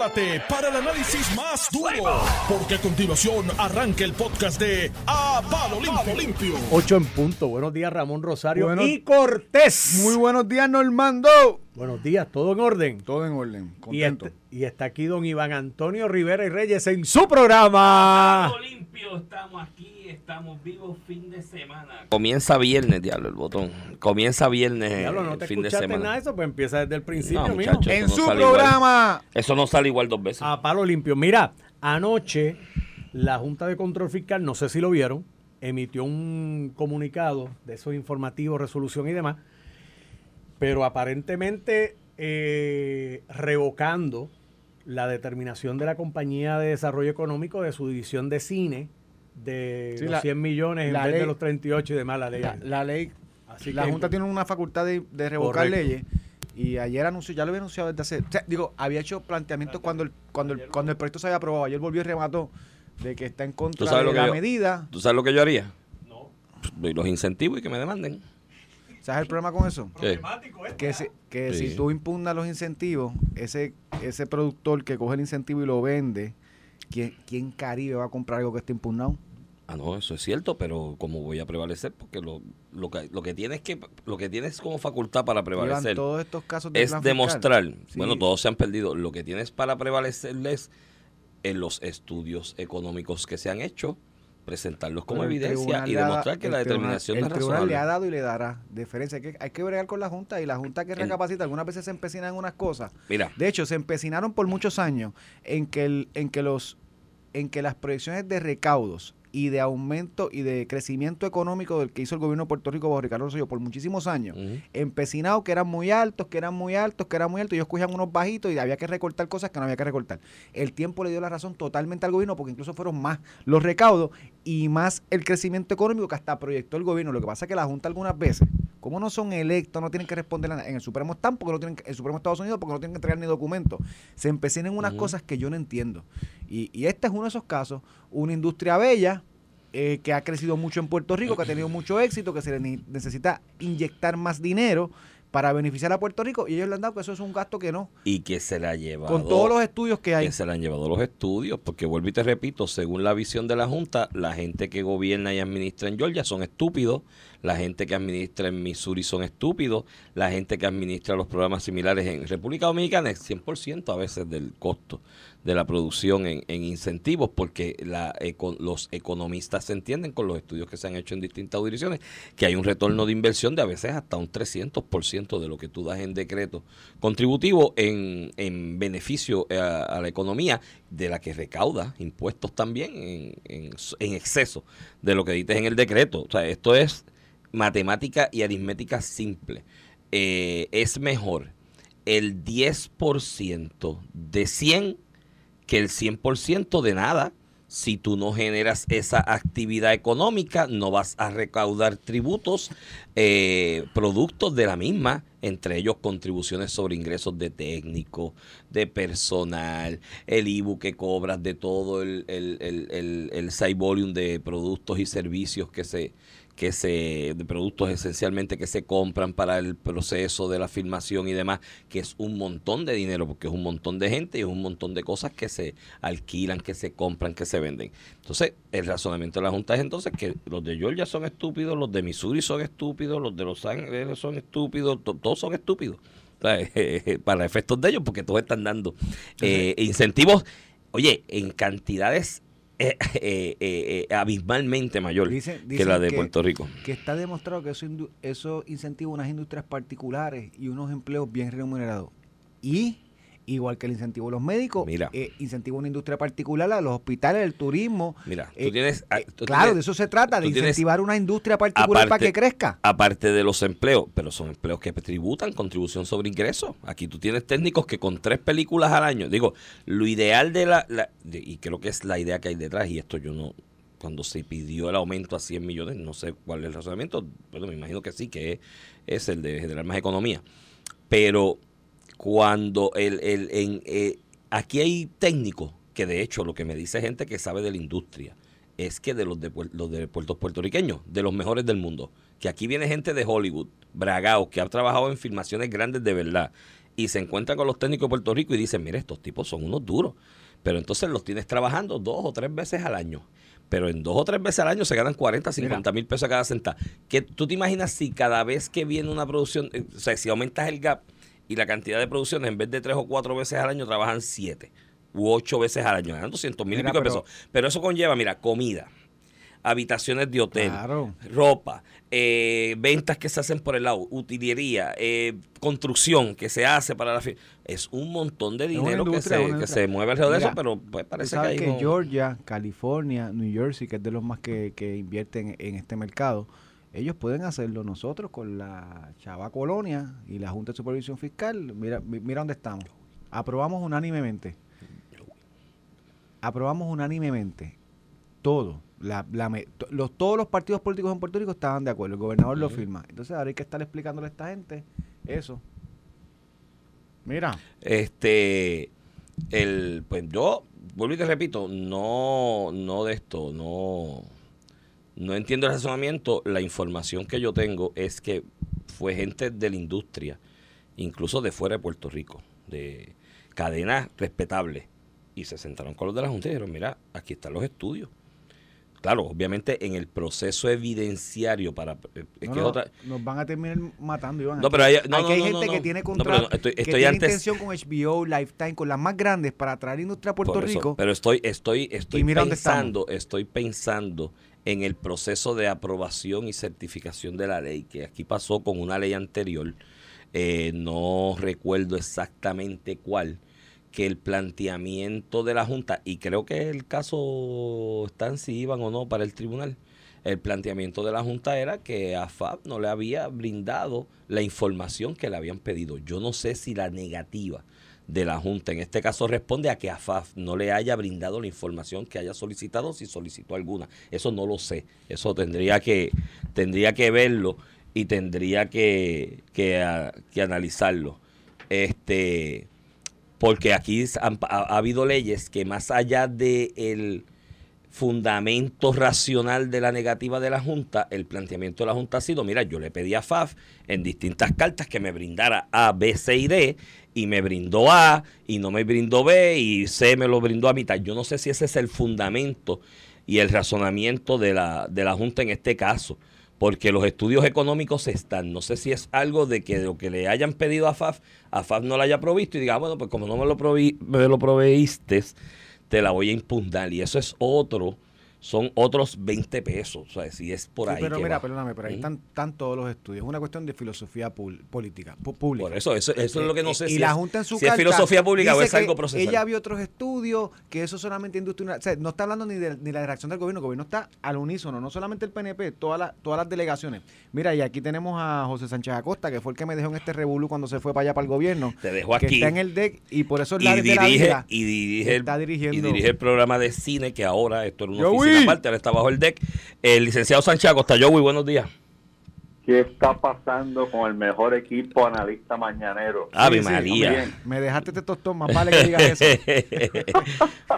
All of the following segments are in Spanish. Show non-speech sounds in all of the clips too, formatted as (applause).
prepárate para el análisis más duro, porque a continuación arranca el podcast de A Palo Limpio. Limpio. 8 en punto. Buenos días, Ramón Rosario Buenos- y Cortés. Muy buenos días, Normando. buenos días, todo en orden. Todo en orden, Y, contento. este- y está aquí don Iván Antonio Rivera y Reyes en su programa. Palo limpio, estamos aquí, estamos vivos fin de semana. Comienza viernes, diablo, el botón. Comienza viernes Diablo, no el te fin de semana. nada de eso, pues empieza desde el principio, No, muchacho. en no su igual. programa. Eso no sale igual dos veces. A palo limpio. Mira, anoche la Junta de Control Fiscal, no sé si lo vieron, emitió un comunicado de esos informativos, resolución y demás, pero aparentemente eh, revocando la determinación de la compañía de desarrollo económico de su división de cine de Sí, los la- 100 millones en la vez de ley- los 38 y demás la ley. La, la ley, Así la que- Junta tiene una facultad de, de revocar Correcto. leyes. Y ayer anunció, ya lo había anunciado desde hace. O sea, digo, había hecho planteamientos cuando el, cuando, el, cuando el proyecto se había aprobado. Ayer volvió y remató de que está en contra de la yo- medida. ¿Tú sabes lo que yo haría? No. Doy los incentivos y que me demanden. ¿Sabes el problema con eso? ¿Qué? Que, si, que Sí. si tú impugnas los incentivos, ese, ese productor que coge el incentivo y lo vende, ¿quién, ¿quién Caribe va a comprar algo que esté impugnado? Ah, no, eso es cierto, pero ¿cómo voy a prevalecer? Porque lo, lo, que, lo que tienes que lo que tienes como facultad para prevalecer todos estos casos de es demostrar, Sí. bueno, todos se han perdido, lo que tienes para prevalecerles en los estudios económicos que se han hecho, presentarlos como Pero evidencia y demostrar que la tribunal- determinación el es tribunal le ha dado y le dará deferencia. Hay que, hay que bregar con la Junta y la Junta que recapacita. Algunas veces se empecinan en unas cosas. Mira, De hecho, se empecinaron por muchos años en que, el, en que, los, en que las proyecciones de recaudos y de aumento y de crecimiento económico del que hizo el gobierno de Puerto Rico bajo Ricardo Rosselló por muchísimos años, ujú, empecinados que eran muy altos, que eran muy altos, que eran muy altos, ellos cogían unos bajitos y había que recortar cosas que no había que recortar. El tiempo le dio la razón totalmente al gobierno porque incluso fueron más los recaudos y más el crecimiento económico que hasta proyectó el gobierno. Lo que pasa es que la Junta algunas veces, como no son electos, no tienen que responder. En el Supremo están porque no tienen el Supremo Estados Unidos porque no tienen que entregar ni documentos. Se empecinan unas cosas que yo no entiendo. Y, y este es uno de esos casos, una industria bella eh, que ha crecido mucho en Puerto Rico, que ha tenido mucho éxito, que se le ne- necesita inyectar más dinero para beneficiar a Puerto Rico y ellos le han dado que eso es un gasto que no, y que se la ha llevado. con todos los estudios que hay. que se le han llevado los estudios, porque vuelvo y te repito, según la visión de la Junta, la gente que gobierna y administra en Georgia son estúpidos, la gente que administra en Missouri son estúpidos, la gente que administra los programas similares en República Dominicana es 100% a veces del costo de la producción en, en incentivos, porque los economistas se entienden con los estudios que se han hecho en distintas jurisdicciones, que hay un retorno de inversión de a veces hasta un 300% de lo que tú das en decreto contributivo en, en beneficio a, a la economía, de la que recauda impuestos también en, en- en exceso de lo que dices en el decreto. O sea, esto es matemática y aritmética simple. Eh, es mejor el 10% de 100 que el 100% de nada. Si tú no generas esa actividad económica, no vas a recaudar tributos, eh, productos de la misma, entre ellos contribuciones sobre ingresos de técnico, de personal, el IBU que cobras de todo el, el, el, el, el de productos y servicios que se, que se, de productos esencialmente que se compran para el proceso de la filmación y demás, que es un montón de dinero, porque es un montón de gente y es un montón de cosas que se alquilan, que se compran, que se venden. Entonces, el razonamiento de la Junta es entonces que los de Georgia son estúpidos, los de Missouri son estúpidos, los de Los Ángeles son estúpidos, to- todos son estúpidos. (laughs) Para efectos de ellos, porque todos están dando eh, incentivos, oye, en cantidades eh, eh, eh, abismalmente mayor Dicen- que la de que- Puerto Rico. que está demostrado que eso, eso incentiva unas industrias particulares y unos empleos bien remunerados. Y, igual que el incentivo a los médicos, Mira. eh, incentiva una industria particular a los hospitales, el turismo. Mira, tú Eh, tienes... ah, eh, tú claro, tienes- de eso se trata, de tú tienes- incentivar una industria particular para que crezca. aparte de los empleos, pero son empleos que tributan contribución sobre ingresos. Aquí tú tienes técnicos que con tres películas al año, digo, lo ideal de la, la- de- y creo que es la idea que hay detrás, y esto yo no, cuando se pidió el aumento a 100 millones, no sé cuál es el razonamiento, pero me imagino que sí, que es, es el de generar más economía. Pero cuando el, el, en, eh, aquí hay técnicos que de hecho lo que me dice gente que sabe de la industria es que de los de, los de puertos puertorriqueños, de los mejores del mundo, que aquí viene gente de Hollywood, bragaos, que ha trabajado en filmaciones grandes de verdad, y se encuentran con los técnicos de Puerto Rico y dicen, mire, estos tipos son unos duros. Pero entonces los tienes trabajando dos o tres veces al año. Pero en dos o tres veces al año se ganan 40, 50 mil pesos a cada centavo. ¿Qué, ¿Tú te imaginas si cada vez que viene una producción, eh, o sea, si aumentas el gap y la cantidad de producciones, en vez de tres o cuatro veces al año, trabajan siete u ocho veces al año, ganan 200 mil y pico de pesos. Pero eso conlleva, mira, comida, habitaciones de hotel, Claro. ropa, eh, ventas que se hacen por el lado, utilería, eh, construcción que se hace para la Es un montón de dinero que, se, que se mueve alrededor de eso, pero pues, parece que hay que Georgia, California, New Jersey, que es de los más que, que invierten en este mercado, ellos pueden hacerlo. Nosotros con la Chava Colonia y la Junta de Supervisión Fiscal, mira, mi- mira dónde estamos. Aprobamos unánimemente. Aprobamos unánimemente todo. La, la los, todos los partidos políticos en Puerto Rico estaban de acuerdo. El gobernador lo firma. Entonces ahora hay que estar explicándole a esta gente eso. Mira. Este, el, pues yo, vuelvo y te repito, no, no de esto, no, no entiendo el razonamiento. La información que yo tengo es que fue gente de la industria, incluso de fuera de Puerto Rico, de cadenas respetables, y se sentaron con los de la Junta y dijeron, mira, aquí están los estudios. Claro, obviamente en el proceso evidenciario para... eh, es No, que no, otra- Nos van a terminar matando, Iván. No, Aquí- pero hay- no, aquí no, hay no, gente que tiene contrato, estoy- que estoy tiene antes- intención con HBO, Lifetime, con las más grandes para traer industria a Puerto eso, Rico. Pero estoy, estoy, estoy pensando, estoy pensando en el proceso de aprobación y certificación de la ley, que aquí pasó con una ley anterior, eh, no recuerdo exactamente cuál, que el planteamiento de la Junta, y creo que el caso está en si iban o no para el tribunal, el planteamiento de la Junta era que a no le había brindado la información que le habían pedido. Yo no sé si la negativa de la Junta en este caso responde a que a FAF no le haya brindado la información que haya solicitado, si solicitó alguna. Eso no lo sé. Eso tendría que, tendría que verlo y tendría que, que, que analizarlo. Este, porque aquí han- ha, ha habido leyes que más allá de el fundamento racional de la negativa de la Junta, el planteamiento de la Junta ha sido, mira, yo le pedí a FAF en distintas cartas que me brindara A, B, C y D, y me brindó A, y no me brindó B, y C me lo brindó a mitad. Yo no sé si ese es el fundamento y el razonamiento de la, de la Junta en este caso, porque los estudios económicos están. No sé si es algo de que lo que le hayan pedido a FAF, a FAF no lo haya provisto y diga, ah, bueno, pues como no me lo, provi- me lo proveíste, te la voy a impugnar. Y eso es otro, son otros 20 pesos. O sea, si es por Sí, ahí. pero que mira, va. perdóname, pero ahí están, están todos los estudios. Es una cuestión de filosofía política, pública. Por eso, eso, eso es lo que no sé y si, la Junta en su si es filosofía pública o es algo que procesal. Ella vio otros estudios, que eso solamente industria. O sea, no está hablando ni de, ni la reacción del gobierno, el gobierno está al unísono, no solamente el PNP, todas las todas las delegaciones. Mira, y aquí tenemos a José Sánchez Acosta, que fue el que me dejó en este revolú cuando se fue para allá para el gobierno. Te dejó que aquí. está en el DEC y por eso es y la de la dirige, vida. y dirige, el, está dirigiendo. y dirige el programa de cine que ahora, esto era una Aparte, ahora está bajo el deck. El licenciado Sánchez Acosta, Joey, buenos días. ¿Qué está pasando con el mejor equipo analista mañanero? Ave Sí, sí, María. bien. Me dejaste este tostón, más vale que digas eso.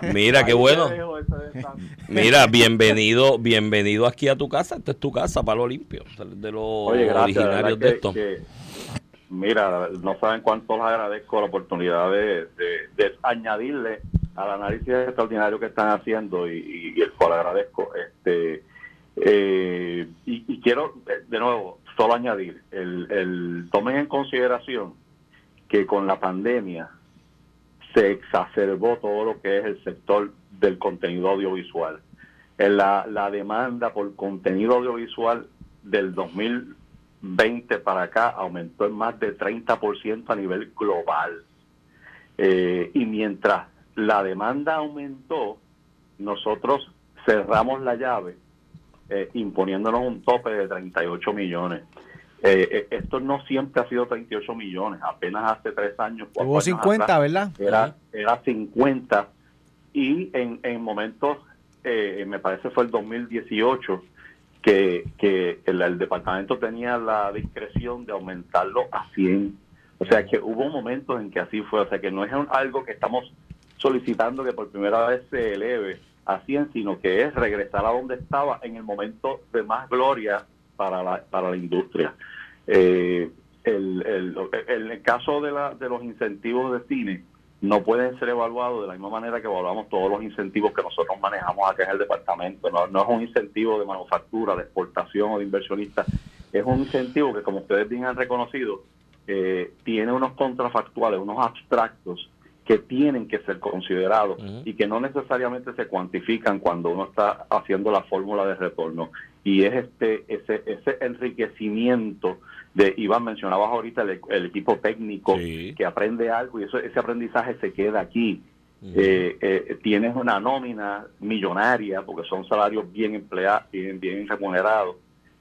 (laughs) Mira, qué bueno. Mira, bienvenido, bienvenido aquí a tu casa. Esta es tu casa, Palo Limpio, de los Oye, gracias. originarios de esto. que, mira, no saben cuánto les agradezco la oportunidad de, de- de añadirle al análisis extraordinario que están haciendo y, y- el cual agradezco. Este, eh, y, quiero, eh, de nuevo, solo añadir, el, el tomen en consideración que con la pandemia se exacerbó todo lo que es el sector del contenido audiovisual. La, la demanda por contenido audiovisual del 2020 para acá aumentó en más de 30% a nivel global. Eh, y mientras la demanda aumentó, nosotros cerramos la llave eh, imponiéndonos un tope de 38 millones. Eh, eh, esto no siempre ha sido 38 millones, apenas hace tres años. cuatro Hubo años 50, atrás, ¿verdad? era, era 50 y en, en momentos, eh, me parece fue el 2018, que, que el, el departamento tenía la discreción de aumentarlo a 100. O sea que hubo momentos en que así fue, o sea que no es un- algo que estamos solicitando que por primera vez se eleve a 100, sino que es regresar a donde estaba en el momento de más gloria para la, para la industria. Eh, el, el, el, el caso de, la, de los incentivos de cine no pueden ser evaluados de la misma manera que evaluamos todos los incentivos que nosotros manejamos acá en el departamento. No, no es un incentivo de manufactura, de exportación o de inversionista, es un incentivo que, como ustedes bien han reconocido, eh, tiene unos contrafactuales, unos abstractos que tienen que ser considerados y que no necesariamente se cuantifican cuando uno está haciendo la fórmula de retorno. Y es este ese, ese enriquecimiento de, Iván, mencionabas ahorita el, equipo técnico que aprende algo y eso ese aprendizaje se queda aquí. Eh, eh, tienes una nómina millonaria porque son salarios bien empleados, bien, bien remunerados.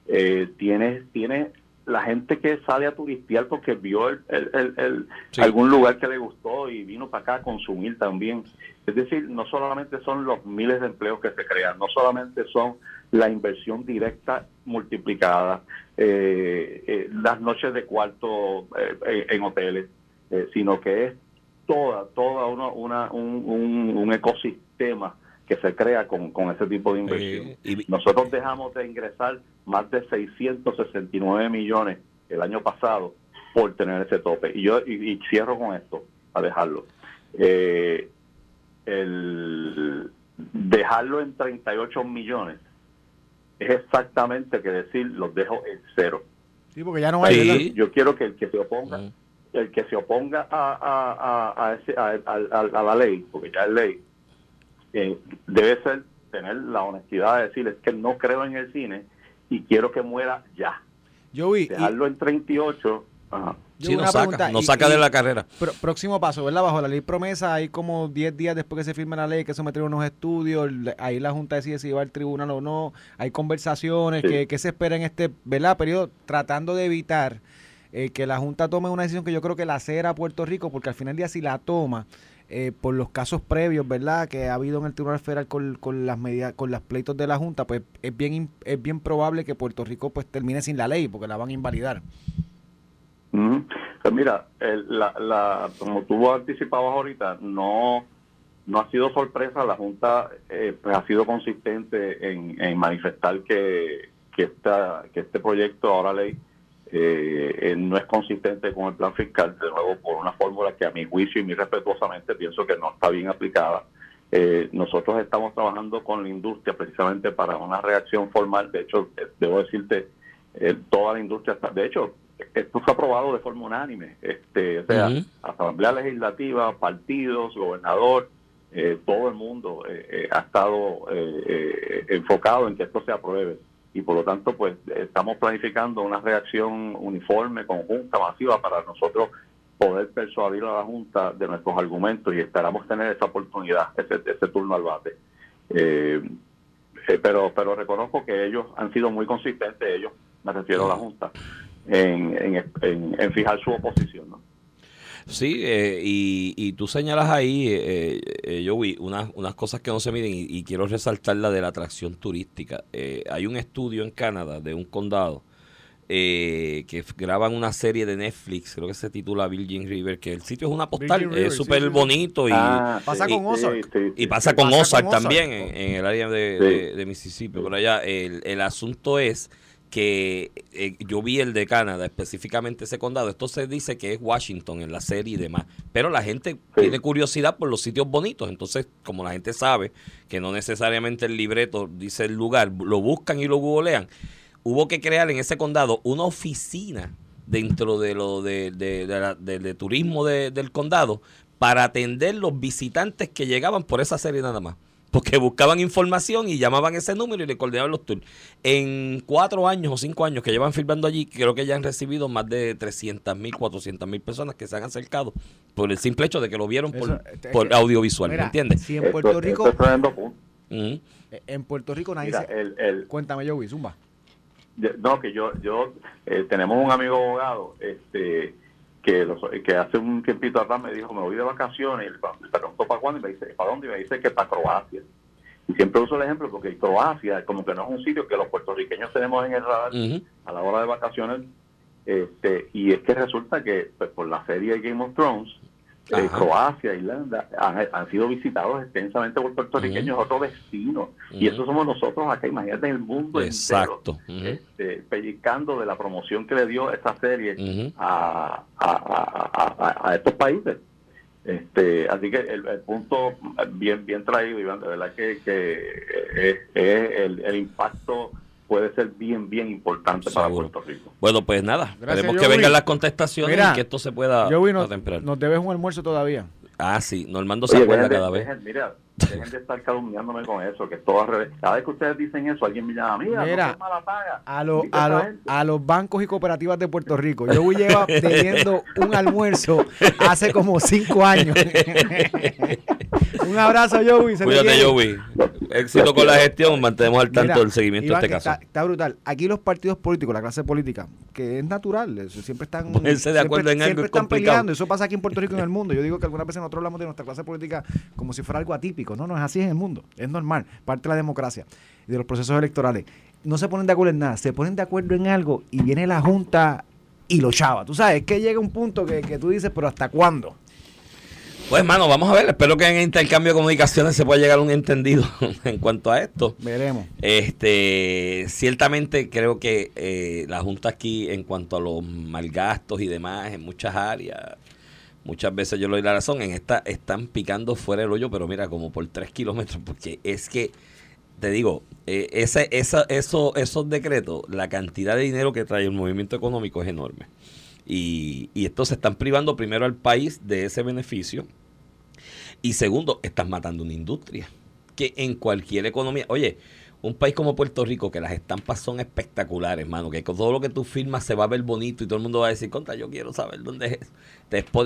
Eh, tienes, tienes la gente que sale a turistear porque vio el, el, algún lugar que le gustó y vino para acá a consumir también. Es decir, no solamente son los miles de empleos que se crean, no solamente son la inversión directa multiplicada, eh, eh, las noches de cuarto eh, en hoteles, sino que es toda, toda una, una un, un, ecosistema que se crea con, con ese tipo de inversión. Nosotros dejamos de ingresar más de 669 millones el año pasado por tener ese tope. Y yo y, cierro con esto, a dejarlo. el dejarlo en 38 millones es exactamente que decir los dejo en cero. Sí, porque ya no hay. Yo quiero que el que se oponga, el que se oponga a, a, a, ese, a, la ley, porque ya es ley, eh, debe ser tener la honestidad de decir es que no creo en el cine y quiero que muera ya. Yo vi. Dejarlo en 38. Ajá Sí, nos saca, nos saca de la carrera. próximo paso, ¿verdad? Bajo la ley promesa, hay como 10 días después que se firme la ley que someter unos estudios, ahí la Junta decide si va al tribunal o no, hay conversaciones, que, se espera en este ¿verdad? periodo, tratando de evitar eh, que la Junta tome una decisión que yo creo que la cera a Puerto Rico, porque al final del día si la toma, eh, por los casos previos, ¿verdad? Que ha habido en el Tribunal Federal con, con las medidas, con las pleitos de la Junta, pues es bien, es bien probable que Puerto Rico pues termine sin la ley, porque la van a invalidar. Pues mira, la, la, como tú anticipabas ahorita, no, no ha sido sorpresa, la Junta eh, pues ha sido consistente en, manifestar que, que, esta, que este proyecto, ahora ley, eh, eh, no es consistente con el plan fiscal, de nuevo por una fórmula que a mi juicio y muy respetuosamente pienso que no está bien aplicada. nosotros estamos trabajando con la industria precisamente para una reacción formal, de hecho, debo decirte, toda la industria está, de hecho, esto fue aprobado de forma unánime, este, o sea, Asamblea Legislativa, partidos, gobernador, eh, todo el mundo eh, eh, ha estado enfocado en que esto se apruebe y por lo tanto pues estamos planificando una reacción uniforme, conjunta, masiva para nosotros poder persuadir a la Junta de nuestros argumentos y esperamos tener esa oportunidad, ese, ese turno al bate. pero, pero reconozco que ellos han sido muy consistentes, ellos, me refiero a la Junta, en, en, fijar su oposición. ¿no? Sí, eh, y, y, tú señalas ahí, eh, eh, yo vi unas, unas cosas que no se miden y, quiero resaltar la de la atracción turística. hay un estudio en Canadá de un condado que graban una serie de Netflix, creo que se titula Virgin River, que el sitio es una postal, es súper bonito y ah, pasa con Ozark. y pasa con Ozark también En, el área de, de, Mississippi. Por allá, el, el asunto es que eh, yo vi el de Canadá, específicamente ese condado. Esto se dice que es Washington en la serie y demás. Pero la gente tiene curiosidad por los sitios bonitos. Entonces, como la gente sabe que no necesariamente el libreto dice el lugar, lo buscan y lo googlean. Hubo que crear en ese condado una oficina dentro de lo de, de, turismo del condado para atender los visitantes que llegaban por esa serie nada más porque buscaban información y llamaban ese número y le coordinaban los tours. En cuatro años o cinco años que llevan filmando allí, creo que ya han recibido más de 300 mil, 400 mil personas que se han acercado por el simple hecho de que lo vieron por, por audiovisual, ¿me entiendes? Si en Puerto Rico... En Puerto Rico nadie el, Cuéntame, yo, Zumba. No, que yo, yo eh, tenemos un amigo abogado, este que, que hace un tiempito atrás me dijo, me voy de vacaciones, y le para cuándo, y me dice, ¿para dónde? Y me dice que para Croacia. Y siempre uso el ejemplo porque Croacia como que no es un sitio que los puertorriqueños tenemos en el radar a la hora de vacaciones. Este, y es que resulta que pues, por la serie Game of Thrones, eh. Croacia, Irlanda, han, han sido visitados extensamente por puertorriqueños, otros vecinos. Y Ujú. eso somos nosotros acá, imagínate en el mundo Exacto. entero, este, pellizcando de la promoción que le dio esta serie Ujú. a, a- a- a- a estos países. Este, así que el, el punto bien bien traído, Iván, de verdad que, que es, es el, el impacto puede ser bien, bien importante para Seguro. Puerto Rico. Bueno, pues nada, Gracias, esperemos que vengan las contestaciones Mira, y que esto se pueda Joey, nos, contemplar. nos debes un almuerzo todavía. Ah, sí, Normando se Oye, acuerda dejen de- cada vez. dejen- mira, dejen de estar calumniándome con eso, que todo al revés. Cada vez que ustedes dicen eso, alguien me llama, mira, Mira, no mala paga. A, los Invita a, gente. a los bancos y cooperativas de Puerto Rico. Yo voy lleva (laughs) teniendo un almuerzo hace como cinco años. (laughs) un abrazo, Joey. Cuídate. Joey. Éxito con la gestión, mantenemos al tanto Mira, del seguimiento Iván, de este caso. Está, está brutal. Aquí los partidos políticos, la clase política, que es natural, eso siempre están, (laughs) Ponerse de siempre- acuerdo en algo siempre es están complicado. peleando. Eso pasa aquí en Puerto Rico y en el mundo. Yo digo que algunas veces nosotros hablamos de nuestra clase política como si fuera algo atípico. No, no es así en el mundo. Es normal, parte de la democracia y de los procesos electorales. No se ponen de acuerdo en nada, se ponen de acuerdo en algo y viene la Junta y lo chava. Tú sabes, es que llega un punto que, que tú dices, pero ¿hasta cuándo? Pues, hermano, vamos a ver. Espero que en el intercambio de comunicaciones se pueda llegar a un entendido (laughs) en cuanto a esto. Veremos. Este, ciertamente creo que eh, la Junta aquí, en cuanto a los malgastos y demás, en muchas áreas, muchas veces yo le doy la razón, en esta están picando fuera el hoyo, pero mira, como por tres kilómetros, porque es que, te digo, eh, ese, esa, eso, esos decretos, la cantidad de dinero que trae el movimiento económico es enorme. Y, y estos se están privando primero al país de ese beneficio. Y segundo, estás matando una industria. Que en cualquier economía, oye, un país como Puerto Rico, que las estampas son espectaculares, hermano, que con todo lo que tú firmas se va a ver bonito y todo el mundo va a decir, contra, yo quiero saber dónde es. eso".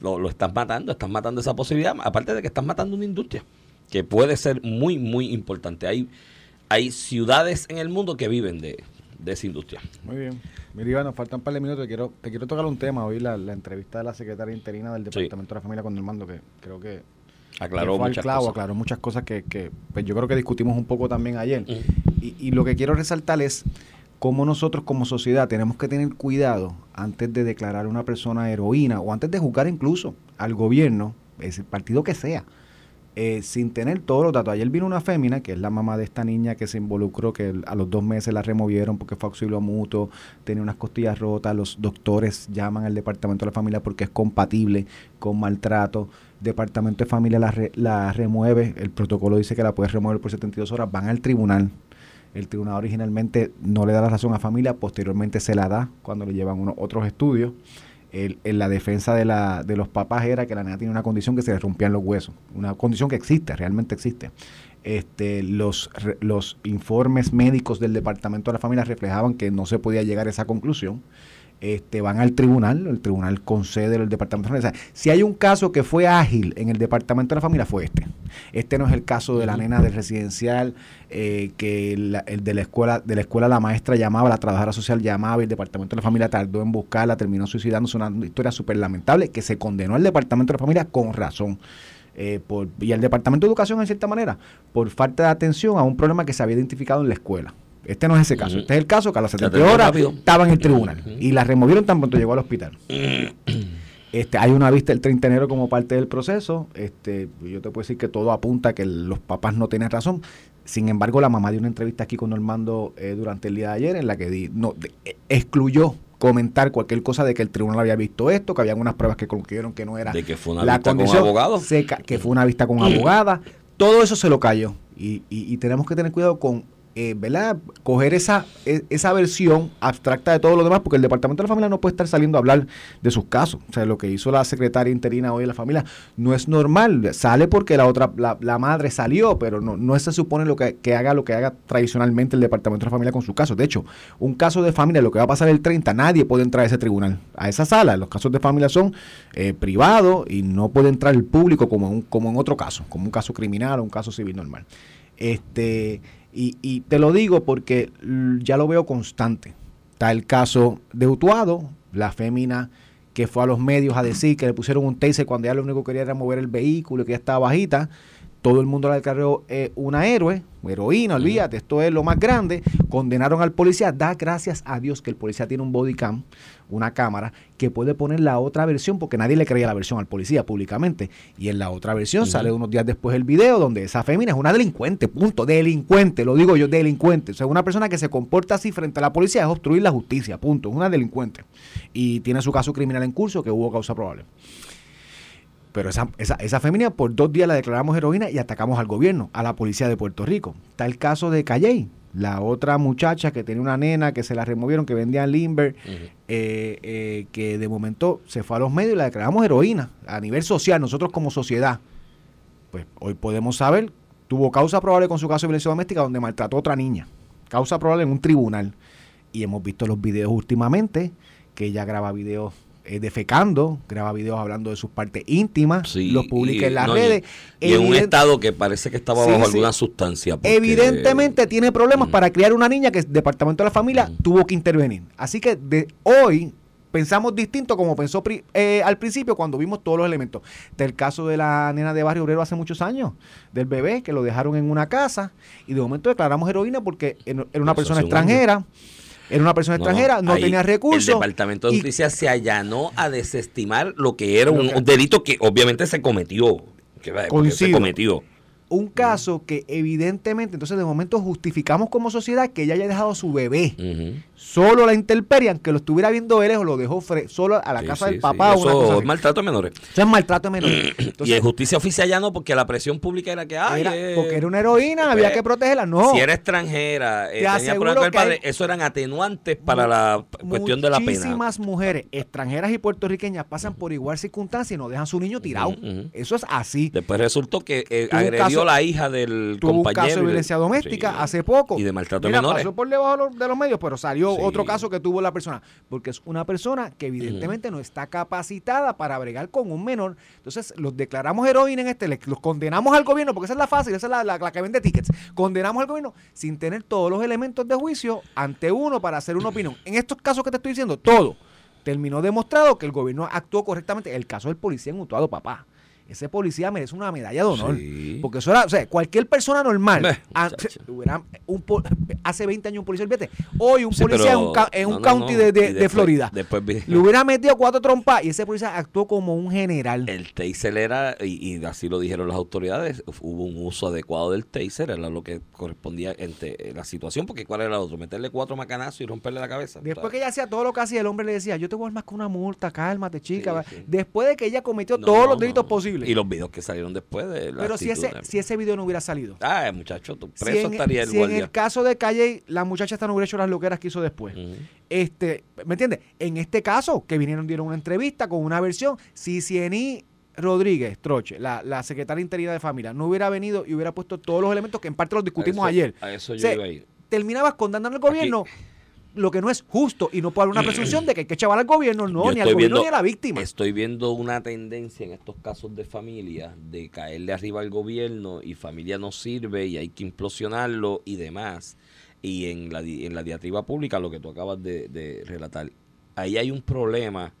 Lo, lo estás matando, estás matando esa posibilidad, aparte de que estás matando una industria, que puede ser muy, muy importante. Hay, hay ciudades en el mundo que viven de, de esa industria. Muy bien. Mira, Iván, nos faltan un par de minutos. Te quiero, te quiero tocar un tema. Hoy la, la entrevista de la secretaria interina del Sí. Departamento de la Familia con Normando, que creo que Aclaró muchas clavo, cosas. aclaró muchas cosas que, que, pues yo creo que discutimos un poco también ayer. Y, y lo que quiero resaltar es cómo nosotros como sociedad tenemos que tener cuidado antes de declarar a una persona heroína o antes de juzgar incluso al gobierno, es el partido que sea, eh, sin tener todos los datos. Ayer vino una fémina, que es la mamá de esta niña que se involucró, que a los dos meses la removieron porque fue auxilio mutuo, tenía unas costillas rotas, los doctores llaman al departamento de la familia porque es compatible con maltrato, departamento de familia la, re- la remueve, el protocolo dice que la puedes remover por 72 horas, van al tribunal. El tribunal originalmente no le da la razón a familia, posteriormente se la da cuando le llevan unos otros estudios. En la defensa de, la, de los papás era que la nena tiene una condición que se le rompían los huesos, una condición que existe, realmente existe. Este, los, los informes médicos del Departamento de la Familia reflejaban que no se podía llegar a esa conclusión. Este, van al tribunal, el tribunal concede el Departamento de la Familia. O sea, si hay un caso que fue ágil en el Departamento de la Familia, fue este. Este no es el caso de la nena del residencial, eh, que la- el de la escuela, de la escuela la maestra llamaba, la trabajadora social llamaba y el Departamento de la Familia tardó en buscarla, terminó suicidándose, una historia súper lamentable que se condenó al Departamento de la Familia con razón. eh, por, y al Departamento de Educación, en cierta manera, por falta de atención a un problema que se había identificado en la escuela. Este no es ese caso. Ujú. Este es el caso que a las Se 70 atendió horas rápido. estaba en el tribunal Ujú. y la removieron tan pronto llegó al hospital. Este, hay una vista el 30 de enero como parte del proceso. Este, yo te puedo decir que todo apunta a que los papás no tienen razón. Sin embargo, la mamá dio una entrevista aquí con Normando eh, durante el día de ayer en la que di- no, de- eh, excluyó comentar cualquier cosa de que el tribunal había visto esto, que había unas pruebas que concluyeron que no era De que fue una la vista con condición abogado. seca, que fue una vista con abogada. Todo eso se lo cayó. Y, y- y tenemos que tener cuidado con, eh, ¿verdad? Coger esa, e- esa versión abstracta de todo lo demás, porque el Departamento de la Familia no puede estar saliendo a hablar de sus casos. O sea, lo que hizo la secretaria interina hoy de la familia no es normal. Sale porque la otra, la, madre salió, pero no, no se supone lo que, que haga lo que haga tradicionalmente el Departamento de la Familia con su caso. De hecho, un caso de familia, lo que va a pasar el 30, nadie puede entrar a ese tribunal, a esa sala. Los casos de familia son eh, privados y no puede entrar el público como, un, como en otro caso, como un caso criminal o un caso civil normal. Este, y, y te lo digo porque ya lo veo constante. Está el caso de Utuado, la fémina que fue a los medios a decir que le pusieron un taser cuando ella lo único que quería era mover el vehículo que ya estaba bajita. Todo el mundo la declaró eh, una héroe, heroína, olvídate, esto es lo más grande. Condenaron al policía. Da gracias a Dios que el policía tiene un body cam, una cámara, que puede poner la otra versión, porque nadie le creía la versión al policía públicamente. Y en la otra versión sale unos días después el video donde esa fémina es una delincuente, punto. Delincuente, lo digo yo, delincuente. O sea, una persona que se comporta así frente a la policía es obstruir la justicia, punto. Es una delincuente. Y tiene su caso criminal en curso que hubo causa probable. Pero esa, esa, esa fémina por dos días la declaramos heroína y atacamos al gobierno, a la policía de Puerto Rico. Está el caso de Calley, la otra muchacha que tenía una nena que se la removieron, que vendía en Limber, eh, eh, que de momento se fue a los medios y la declaramos heroína a nivel social, nosotros como sociedad. Pues hoy podemos saber, tuvo causa probable con su caso de violencia doméstica donde maltrató a otra niña. Causa probable en un tribunal. Y hemos visto los videos últimamente, que ella graba videos eh, defecando, graba videos hablando de sus partes íntimas, Sí, los publica y- en las no, redes. Y, en un estado que parece que estaba Sí, bajo sí. alguna sustancia. porque- Evidentemente tiene problemas para criar una niña que el Departamento de la Familia tuvo que intervenir. Así que de hoy pensamos distinto como pensó pri- eh, al principio cuando vimos todos los elementos. Del caso de la nena de Barrio Obrero hace muchos años, del bebé que lo dejaron en una casa y de momento declaramos heroína porque era una Eso persona un extranjera. Era una persona No, extranjera, no tenía recursos. El Departamento de y- Justicia se allanó a desestimar lo que era un, delito que obviamente se cometió. Que, se cometió. un caso que evidentemente, entonces de momento justificamos como sociedad que ella haya dejado su bebé Ujú. Solo la intemperie, aunque lo estuviera viendo él o lo dejó solo a la Sí, casa sí, del sí. papá o una Eso cosa es maltrato a menores. Eso es maltrato de menores. (clears throat) y en justicia oficial ya no, porque la presión pública era que, ay, era- eh, porque era una heroína, había pues, que protegerla. No, Si era extranjera, eh, Te tenía el hay padre, eso eran atenuantes para la cuestión de la pena. Muchísimas mujeres extranjeras y puertorriqueñas pasan por igual circunstancia y no dejan a su niño tirado. Eso es así. Después resultó que eh, Tuvo un agredió caso- la hija del Tuvo un compañero. caso de y le- violencia doméstica Sí. hace poco. Y de maltrato Mira, de menores. pasó por debajo de de los medios, pero salió Otro caso que tuvo la persona. Porque es una persona que evidentemente no está capacitada para bregar con un menor. Entonces, los declaramos heroína en este, los condenamos al gobierno, porque esa es la fácil, esa es la, la- la que vende tickets. Condenamos al gobierno sin tener todos los elementos de juicio ante uno para hacer una opinión. En estos casos que te estoy diciendo, todo terminó demostrado que el gobierno actuó correctamente. El caso del policía en Utuado, papá. Ese policía merece una medalla de honor. Sí. Porque eso era, o sea, cualquier persona normal. Beh, antes- muchacho. hubiera un hace 20 años un policía, olvídate. Hoy un Sí, policía en un, ca- en no, un no, county no. de, de- de después- Florida. Después Le hubiera metido cuatro trompas y ese policía actuó como un general. El taser era, y, y así lo dijeron las autoridades, hubo un uso adecuado del taser, era lo que correspondía entre la situación, porque ¿cuál era el otro? Meterle cuatro macanazos y romperle la cabeza. Después que ella hacía todo lo que hacía, el hombre le decía, yo te voy a más que una multa, cálmate, chica. Sí. Después de que ella cometió todos los delitos no. Y los videos que salieron después de la Pero si ese, de- si ese video no hubiera salido. Ah, muchacho, Si preso en, estaría el si en el caso de Calle, la muchacha esta no hubiera hecho las loqueras que hizo después. Este, ¿me entiendes? En este caso, que vinieron, dieron una entrevista con una versión, si Ciení Rodríguez Troche, la, la secretaria interina de familia, no hubiera venido y hubiera puesto todos los elementos que en parte los discutimos A eso- ayer. A eso yo O sea, iba a ir. Terminabas condenando al gobierno lo que no es justo y no puede haber una presunción de que hay que chaval al gobierno, no, Yo ni al gobierno viendo- ni a la víctima. Estoy viendo una tendencia en estos casos de familia de caerle arriba al gobierno y familia no sirve y hay que implosionarlo y demás. Y en la, en la diatriba pública, lo que tú acabas de, de relatar, ahí hay un problema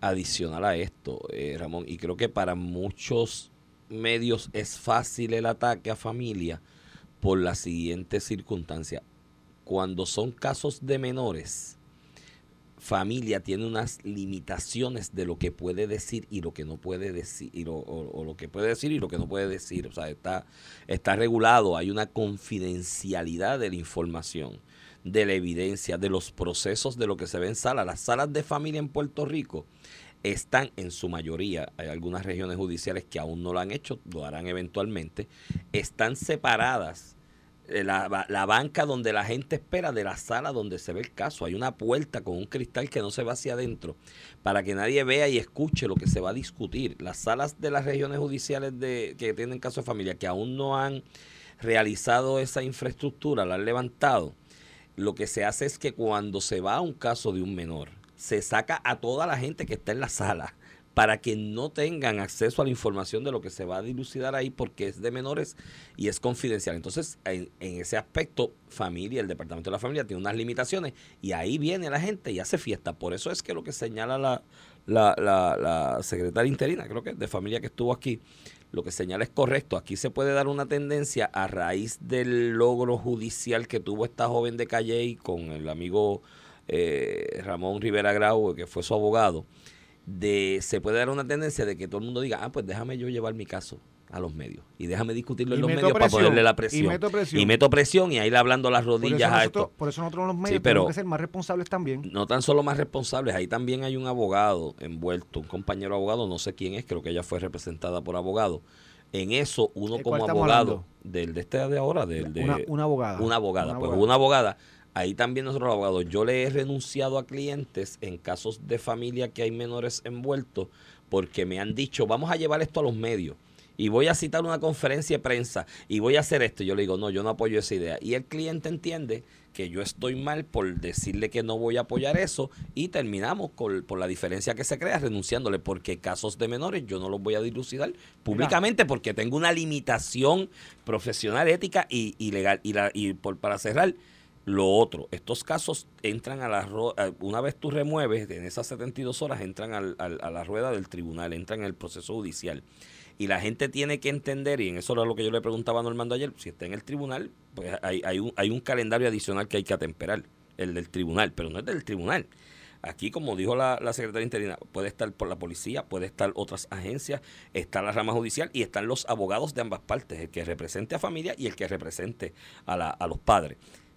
adicional a esto, eh, Ramón, y creo que para muchos medios es fácil el ataque a familia por la siguiente circunstancia. Cuando son casos de menores, familia tiene unas limitaciones de lo que puede decir y lo que no puede decir, y lo, o, lo que puede decir y lo que no puede decir. O sea, está, está regulado, hay una confidencialidad de la información, de la evidencia, de los procesos de lo que se ve en sala. Las salas de familia en Puerto Rico están en su mayoría, hay algunas regiones judiciales que aún no lo han hecho, lo harán eventualmente, están separadas la, ba- la banca donde la gente espera de la sala donde se ve el caso. Hay una puerta con un cristal que no se va hacia adentro para que nadie vea y escuche lo que se va a discutir. Las salas de las regiones judiciales de, que tienen caso de familia que aún no han realizado esa infraestructura, la han levantado, lo que se hace es que cuando se va a un caso de un menor, se saca a toda la gente que está en la sala para que no tengan acceso a la información de lo que se va a dilucidar ahí porque es de menores y es confidencial. Entonces, en, ese aspecto, familia, el Departamento de la Familia tiene unas limitaciones y ahí viene la gente y hace fiesta. Por eso es que lo que señala la, la, la, la secretaria interina, creo que de familia que estuvo aquí, lo que señala es correcto. Aquí se puede dar una tendencia a raíz del logro judicial que tuvo esta joven de Calley con el amigo eh, Ramón Rivera Grau, que fue su abogado, de se puede dar una tendencia de que todo el mundo diga, ah, pues déjame yo llevar mi caso a los medios y déjame discutirlo en Y los medios para ponerle la y presión. meto presión. Y meto presión y ahí le hablando las Por rodillas a nosotros, esto. por eso nosotros los medios Sí, pero- tenemos que ser más responsables también. No tan solo más responsables, ahí también hay un abogado envuelto, un compañero abogado, no sé quién es, creo que ella fue representada por abogado. En eso, uno ¿De como abogado, hablando? del de este de ahora, del de Una, una abogada. una abogada. Una pues abogada. una abogada, ahí también nosotros abogados, yo le he renunciado a clientes en casos de familia que hay menores envueltos porque me han dicho, vamos a llevar esto a los medios. Y voy a citar una conferencia de prensa y voy a hacer esto. Yo le digo, no, yo no apoyo esa idea. Y el cliente entiende que yo estoy mal por decirle que no voy a apoyar eso y terminamos con, por la diferencia que se crea renunciándole porque casos de menores yo no los voy a dilucidar públicamente porque tengo una limitación profesional, ética y, y legal. Y, la, y por, para cerrar, lo otro, estos casos entran a la una vez tú remueves, en esas 72 horas entran al- a la rueda del tribunal, entran en el proceso judicial. Y la gente tiene que entender, y en eso era lo que yo le preguntaba a Normando ayer, si está en el tribunal, pues hay, hay, un, hay un calendario adicional que hay que atemperar, el del tribunal, pero no es del tribunal. Aquí, como dijo la, la secretaria interina, puede estar por la policía, puede estar otras agencias, está la rama judicial y están los abogados de ambas partes, el que represente a familia y el que represente a, la- a los padres.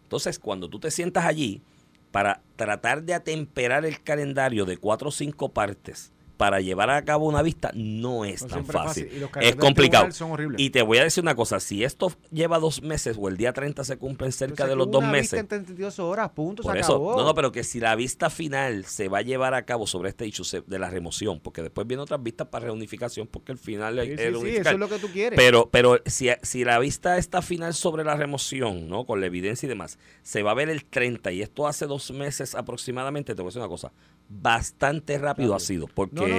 Entonces, cuando tú te sientas allí para tratar de atemperar el calendario de cuatro o cinco partes para llevar a cabo una vista, no es No tan es fácil. Es complicado. son. Y te voy a decir una cosa, si esto lleva dos meses o el día 30 se cumplen cerca Entonces, de los dos una vista meses, en 32 horas, punto, por se eso, acabó. no, no, pero que si la vista final se va a llevar a cabo sobre este hecho de la remoción, porque después vienen otras vistas para reunificación, porque el final Sí, es sí, sí, eso es lo que tú quieres. Pero, pero si, si la vista está final sobre la remoción, ¿no? Con la evidencia y demás, se va a ver el 30 y esto hace dos meses aproximadamente, te voy a decir una cosa, bastante rápido ha sido, porque No, no,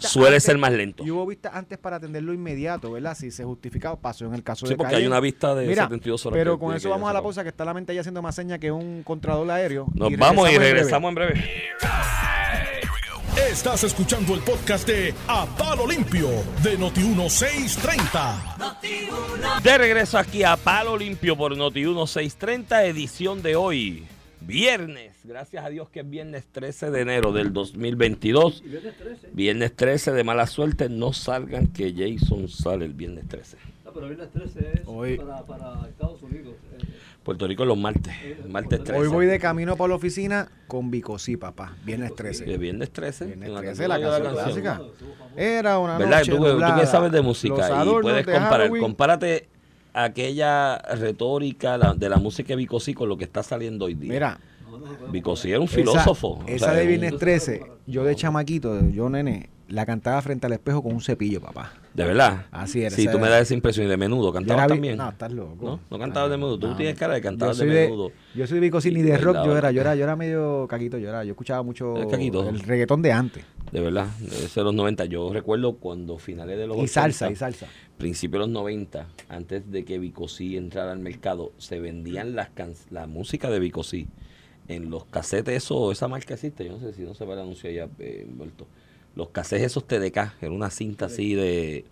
suele antes- ser más lento. Y hubo vistas antes para atenderlo inmediato, ¿verdad? Si se justificaba, pasó en el caso Sí, de porque Calle. hay una vista de Mira, 72 horas. Pero con eso vamos a la pausa, que está la mente ya haciendo más señas que un controlador aéreo. Nos vamos y en breve. regresamos en breve. Estás escuchando el podcast de A Palo Limpio de Noti1630. De regreso aquí a Palo Limpio por Noti 1630, edición de hoy, viernes. Gracias a Dios que es viernes 13 de enero del 2022. Viernes 13 de mala suerte, no salgan que Jason sale el viernes 13. No, pero viernes 13 es Hoy- para, para Estados Unidos. Eh, Puerto Rico los martes, martes 13. Hoy voy de camino para la oficina con Bicosí, papá. Viernes Eh, 13. Viernes 13. Viernes una 13, la canción, canción una clásica. Era una ¿Verdad? noche Tú, tú que sabes de música y puedes de comparar. Compárate aquella retórica de la música de Vicosí con lo que está saliendo hoy día. Mira, Vicosí era un filósofo. Esa, o sea, de Viernes 13, yo de chamaquito, yo nene, la cantaba frente al espejo con un cepillo, papá. De verdad. Así era, Sí, tú me das esa impresión. Y de menudo, ¿cantabas vi- también? No, estás loco. ¿No? No cantabas de menudo. Tú tienes cara de cantar de menudo. yo soy de Bicosí ni de rock, yo era, yo era, yo era medio caquito, yo era, yo escuchaba mucho ¿Eres caquito? el reggaetón de antes. De verdad. Ser los 90. Yo recuerdo cuando finales de los Y 80, salsa, y salsa. principios de los 90, antes de que Vicosí entrara al mercado, se vendían las can- la música de Vicosí en los casetes, eso, esa marca existe, yo no sé si no se va el anuncio allá eh, envuelto. Los casetes esos TDK, era una cinta así de,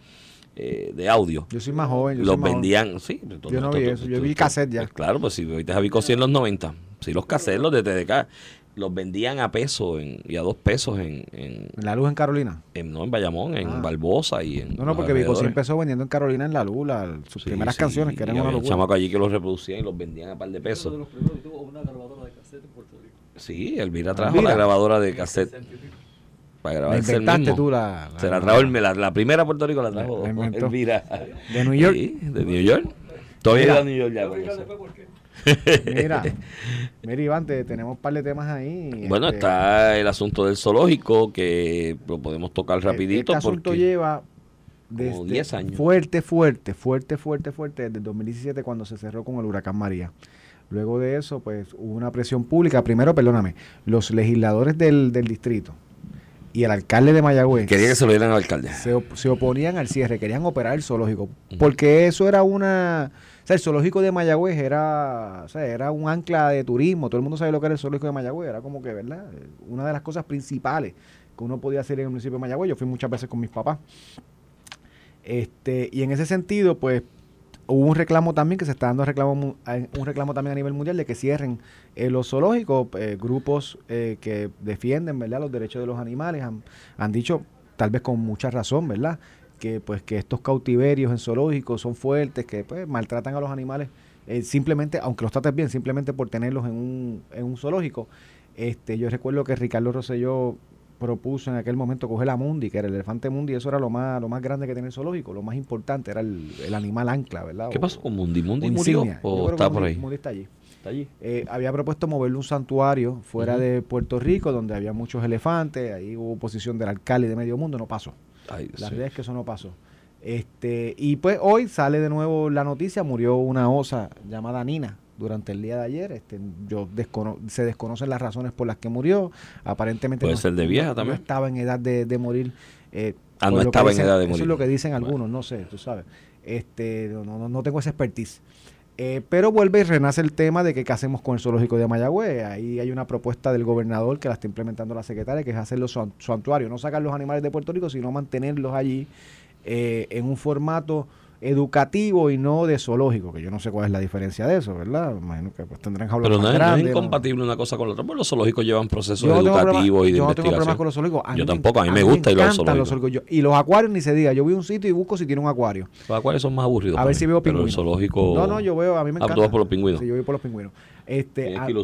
eh, de audio. Yo soy más joven. Yo los soy más joven. vendían, sí. tú- Yo no tú- vi eso, yo vi cassette ya. pues claro, pues si viste a Vicosí en los 90, sí, los cassettes, los de TDK, los vendían a peso en- y a dos pesos en, en, La luz en Carolina. en- no en Bayamón, en Ah. Barbosa y en No, no, porque Bicosí alrededores. empezó vendiendo en Carolina en la luz la- sus Sí, primeras sí, canciones, que eran una locura. chamaco allí que los reproducían y los vendían a par de uno de pesos. los primeros que tuvo una grabadora de cassette en Puerto Rico. Sí, Elvira trajo Elvira. la grabadora de cassette para La grabarse el inventaste mismo. tú la, la- Se la trajo el- la, la primera a Puerto Rico la trajo. Elvira. de New York. Sí, de New York. Todavía Mira. iba a New York ya. Mira, mira Iván, te- tenemos un par de temas ahí. Bueno, este, está el asunto del zoológico que lo podemos tocar rapidito Este asunto porque lleva como desde 10 años. fuerte, fuerte, fuerte, fuerte, fuerte desde el 2017 cuando se cerró con el huracán María. Luego de eso, pues hubo una presión pública. Primero, perdóname, los legisladores del, del distrito y el alcalde de Mayagüez quería que se lo dieran al alcalde. se, op- se oponían al cierre, querían operar el zoológico, porque eso era una... Sea, el zoológico de Mayagüez era, o sea, era un ancla de turismo, todo el mundo sabe lo que era el zoológico de Mayagüez, era como que, ¿verdad? Una de las cosas principales que uno podía hacer en el municipio de Mayagüez, yo fui muchas veces con mis papás. Este, y en ese sentido, pues hubo un reclamo también que se está dando reclamo, un reclamo también a nivel mundial de que cierren eh, los zoológicos, eh, grupos eh, que defienden ¿verdad? los derechos de los animales han dicho, tal vez con mucha razón, ¿verdad? Que pues que estos cautiverios en zoológicos son fuertes, que pues maltratan a los animales eh, simplemente, aunque los trates bien, simplemente por tenerlos en un, en un zoológico. Este, yo recuerdo que Ricardo Rosselló propuso en aquel momento coger la Mundi, que era el elefante Mundi, eso era lo más, lo más grande que tenía el zoológico, lo más importante, era el, el animal ancla, ¿verdad? ¿Qué O- pasó con Mundi? ¿Mundi o murió o está por Mundi- ahí? Mundi está allí. Está allí. Eh, había propuesto moverle un santuario fuera de Puerto Rico, donde había muchos elefantes, ahí hubo oposición del alcalde de medio mundo, no pasó. Ay, La realidad es que eso no pasó. Este, y pues hoy sale de nuevo la noticia, murió una osa llamada Nina durante el día de ayer. Este, yo descono- se desconocen las razones por las que murió. Aparentemente Puede no- ser de vieja no- no también. estaba en edad de, de morir. eh, Ah, no estaba en edad de Eso morir. es lo que dicen Bueno. algunos, no sé, tú sabes. Este, no, no, no tengo esa expertise. Eh, pero vuelve y renace el tema de que qué hacemos con el zoológico de Mayagüez. Ahí hay una propuesta del gobernador que la está implementando la secretaria, que es hacer los san- santuarios, no sacar los animales de Puerto Rico, sino mantenerlos allí eh, en un formato educativo y no de zoológico, que yo no sé cuál es la diferencia de eso, ¿verdad? Me Imagino que pues, tendrán jaulas Pero no más es, no es grandes. ¿no? incompatible una cosa con la otra. Pues los zoológicos llevan procesos no educativos y de yo no tengo problemas investigación. con los zoológicos. A Yo mí me- tampoco, a mí me gusta ir a los zoológicos. Yo- y los acuarios ni se diga. Yo voy a un sitio y busco si tiene un acuario. Los acuarios son más aburridos. A ver mí, si veo Pero el pingüinos. zoológico... No, no, yo veo, a mí me Ah, encanta. tú vas por los pingüinos. Sí, yo voy por los pingüinos. Este, ah, ir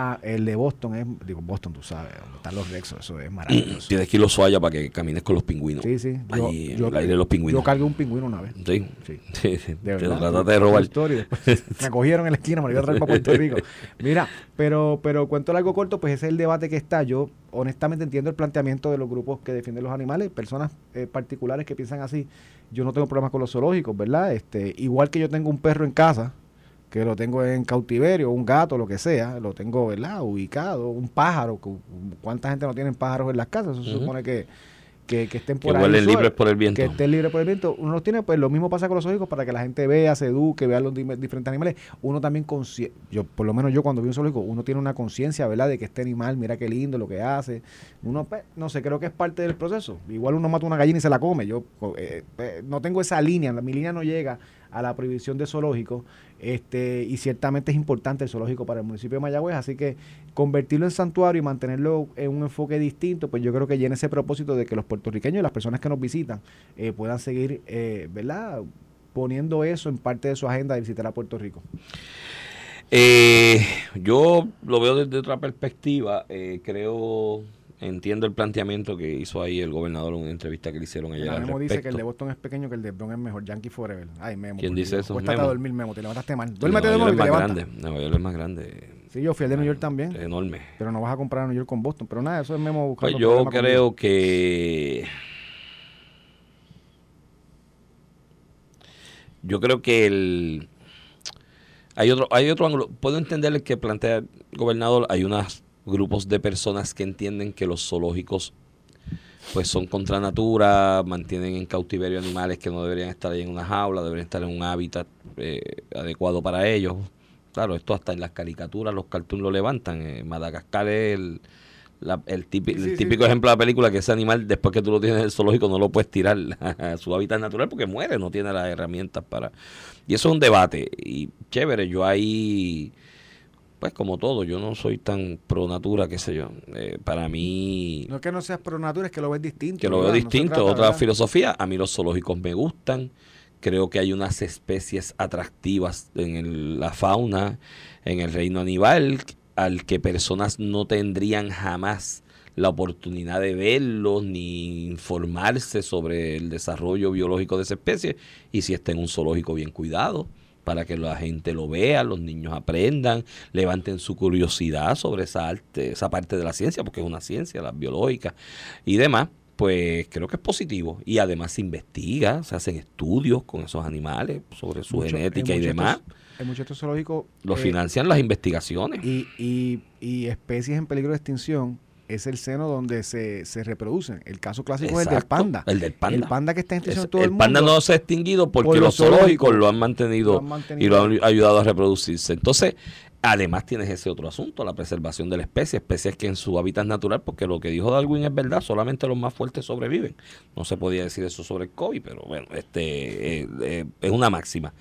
a el de Boston es, digo, Boston, tú sabes, donde están los Rexos, eso es (clears throat) maravilloso. Tienes que ir a Ushuaia para que camines con los pingüinos. Sí, sí. Yo, Allí, yo, el aire de los pingüinos. yo cargué un pingüino una vez. Sí. Sí. (laughs) Sí, sí. De Te verdad. trataste de robar. (laughs) Me cogieron en la esquina, me lo iba a traer para Puerto Rico. (laughs) Mira, pero, pero cuento largo corto, pues ese es el debate que está. Yo honestamente entiendo el planteamiento de los grupos que defienden los animales, personas eh, particulares que piensan así. Yo no tengo problemas con los zoológicos, ¿verdad? Este, igual que yo tengo un perro en casa, que lo tengo en cautiverio, un gato, lo que sea, lo tengo, ¿verdad? Ubicado, un pájaro. ¿Cuánta gente no tiene pájaros en las casas? Eso se supone que, que, que estén Que por ahí. huelen libres por el viento. que estén libres por el viento. Uno los tiene, pues lo mismo pasa con los zoológicos para que la gente vea, se eduque, vea los diferentes animales. Uno también, yo por lo menos yo cuando vi un zoológico, uno tiene una conciencia, ¿verdad? De que este animal, mira qué lindo lo que hace. Uno, pues, no sé, creo que es parte del proceso. Igual uno mata una gallina y se la come. Yo eh, eh, no tengo esa línea, mi línea no llega a la prohibición de zoológicos. Este, y ciertamente es importante el zoológico para el municipio de Mayagüez, así que convertirlo en santuario y mantenerlo en un enfoque distinto, pues yo creo que llena ese propósito de que los puertorriqueños y las personas que nos visitan eh, puedan seguir, eh, ¿verdad? Poniendo eso en parte de su agenda de visitar a Puerto Rico. Eh, yo lo veo desde otra perspectiva. eh, creo, entiendo el planteamiento que hizo ahí el gobernador en una entrevista que le hicieron ayer. Al Memo dice que el de. Boston es pequeño, que el de Bronx es mejor. Yankee Forever. Ay, Memo. ¿Quién dice eso? Cuéstate a Memo. dormir, Memo. Te levantaste mal. Duérmete de nuevo y es te más levantas. grande. Nueva York es más grande. Sí, yo fui al de New York también. Enorme. Pero no vas a comprar a New York con Boston. Pero nada, eso es Memo buscando Pues yo creo que yo creo que el hay otro hay otro ángulo puedo entender el que plantea el gobernador hay unos grupos de personas que entienden que los zoológicos pues son contra natura mantienen en cautiverio animales que no deberían estar ahí en una jaula deberían estar en un hábitat eh, adecuado para ellos. Claro esto hasta en las caricaturas los cartoons lo levantan. Eh, Madagascar es el la- el, típi- Sí, sí, el sí. típico ejemplo de la película que ese animal después que tú lo tienes en el zoológico no lo puedes tirar (laughs) a su hábitat natural porque muere, no tiene las herramientas para... Y eso es un debate. Y chévere, yo ahí, pues como todo, yo no soy tan pro natura, qué sé yo. Eh, para mí, No es que no seas pro natura, es que lo ves distinto. que lo veo distinto, trata, otra ¿verdad? filosofía, a mí los zoológicos me gustan, creo que hay unas especies atractivas en el- la fauna, en el reino animal, al que personas no tendrían jamás la oportunidad de verlos ni informarse sobre el desarrollo biológico de esa especie y si está en un zoológico bien cuidado para que la gente lo vea, los niños aprendan, levanten su curiosidad sobre esa arte, esa parte de la ciencia, porque es una ciencia, la biológica y demás, pues creo que es positivo. Y además se investiga, se hacen estudios con esos animales sobre su Mucho- genética en y demás. En muchos zoológicos. Lo eh, financian las investigaciones. y, y, y especies en peligro de extinción es el seno donde se, se reproducen. El caso clásico es el del panda. El del panda. El panda que está en extinción Es- todo el, el panda mundo. no se ha extinguido porque por los zoológicos zoológicos lo han mantenido lo han mantenido. y lo han ayudado a reproducirse. Entonces, Además tienes ese otro asunto, la preservación de la especie, especies que en su hábitat natural, porque lo que dijo Darwin es verdad, solamente los más fuertes sobreviven. No se podía decir eso sobre el COVID, pero bueno, este eh, eh, es una máxima.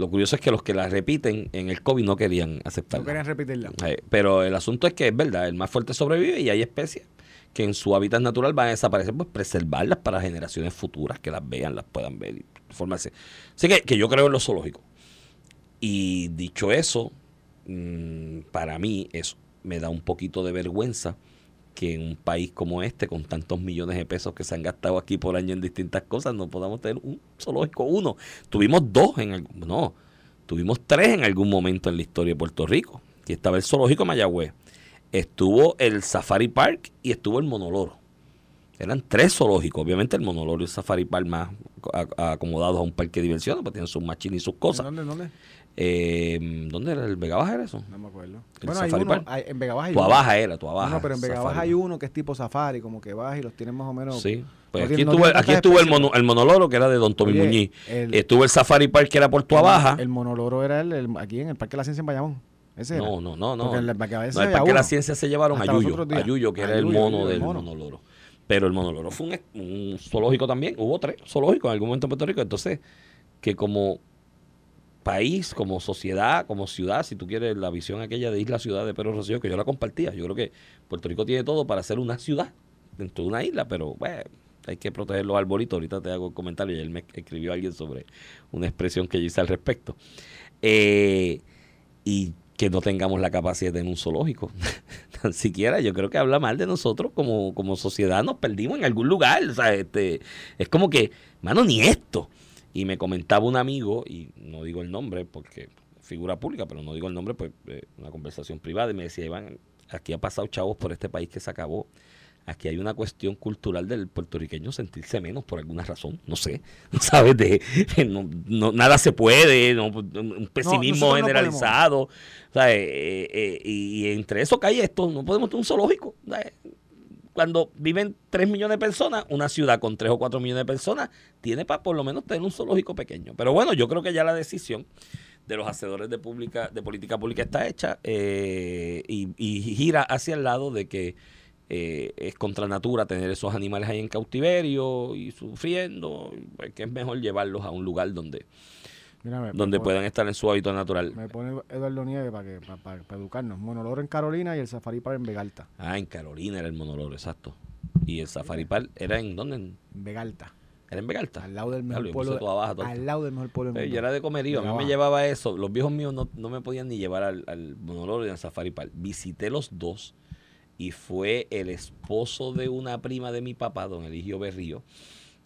Lo curioso es que los que la repiten en el COVID no querían aceptarla. No querían repetirla. Eh, pero el asunto es que es verdad, el más fuerte sobrevive y hay especies que en su hábitat natural van a desaparecer, pues preservarlas para generaciones futuras que las vean, las puedan ver y formarse. Así que, que yo creo en lo zoológico. Y dicho eso, mm, para mí eso me da un poquito de vergüenza que en un país como este, con tantos millones de pesos que se han gastado aquí por año en distintas cosas, no podamos tener un zoológico uno. Tuvimos dos en algún, no, tuvimos tres en algún momento en la historia de Puerto Rico. Y estaba el zoológico Mayagüez, estuvo el Safari Park y estuvo el Monoloro. Eran tres zoológicos, obviamente el Monoloro y el Safari Park más acomodados a un parque de diversiones, pues tienen sus machines y sus cosas. ¿Dónde? ¿Dónde? Eh, ¿Dónde era el Vega Baja era eso? No me acuerdo. El Bueno, hay Safari uno, Park. hay- en Vega Baja hay Tu uno. abaja era, tu abaja. No, pero en Vega Baja Safari hay uno que es tipo safari, como que vas y los tienes más o menos. Sí. Pues No aquí, tiene- estuvo, aquí el, mono- el monoloro que era de Don Tommy Oye, Muñiz. el- estuvo el Safari Park que era por tu abaja. El monoloro era el, aquí en el Parque de la Ciencia en Bayamón. Ese era. No, no, no, no. Porque en el Parque de la No, el Parque de la. Ciencia se llevaron Hasta a Yuyo, a. Yuyo, que A era el mono del mono. monoloro. Pero el monoloro fue un zoológico también. Hubo tres zoológicos en algún momento en Puerto Rico. Entonces, que como país, como sociedad, como ciudad, si tú quieres la visión aquella de isla ciudad de Pedro Rosselló, que yo la compartía. Yo creo que Puerto Rico tiene todo para ser una ciudad dentro de una isla, pero bueno, hay que proteger los arbolitos. Ahorita te hago el comentario y él me escribió alguien sobre una expresión que yo hice al respecto. Eh, y que no tengamos la capacidad de un zoológico. (laughs) Tan siquiera yo creo que habla mal de nosotros como, como sociedad, nos perdimos en algún lugar. O sea, este, es como que, mano, ni esto. Y me comentaba un amigo, y no digo el nombre porque figura pública, pero no digo el nombre, pues eh, una conversación privada, y me decía, Iván, aquí ha pasado chavos por este país que se acabó. Aquí hay una cuestión cultural del puertorriqueño sentirse menos por alguna razón, no sé, (laughs) ¿sabes? De, no, no- nada se puede, no, un pesimismo generalizado, ¿sabes? Eh, eh, y, y entre eso cae esto, no podemos tener un zoológico. ¿sabes? Cuando viven 3 millones de personas, una ciudad con 3 o 4 millones de personas tiene para por lo menos tener un zoológico pequeño. Pero bueno, yo creo que ya la decisión de los hacedores de, pública, de política pública está hecha eh, y, gira hacia el lado de que eh, es contra natura tener esos animales ahí en cautiverio y sufriendo, pues, que es mejor llevarlos a un lugar donde, Mira, donde puedan estar en su hábitat natural. Me pone Eduardo Nieves para que para, para- para educarnos. Monoloro en Carolina y el Safari Park en Vegalta. Ah, en Carolina era el monoloro, exacto. Y el Safari Park era en dónde? En- Vegalta. Era en Vegalta. Al lado del mejor yo pueblo. todo al lado del mejor pueblo del mundo. yo era de comerío, a mí me llevaba eso. Los viejos míos no, no me podían ni llevar al, al monoloro y al Safari Park. Visité los dos y fue el esposo de una prima de mi papá, don Eligio Berrío,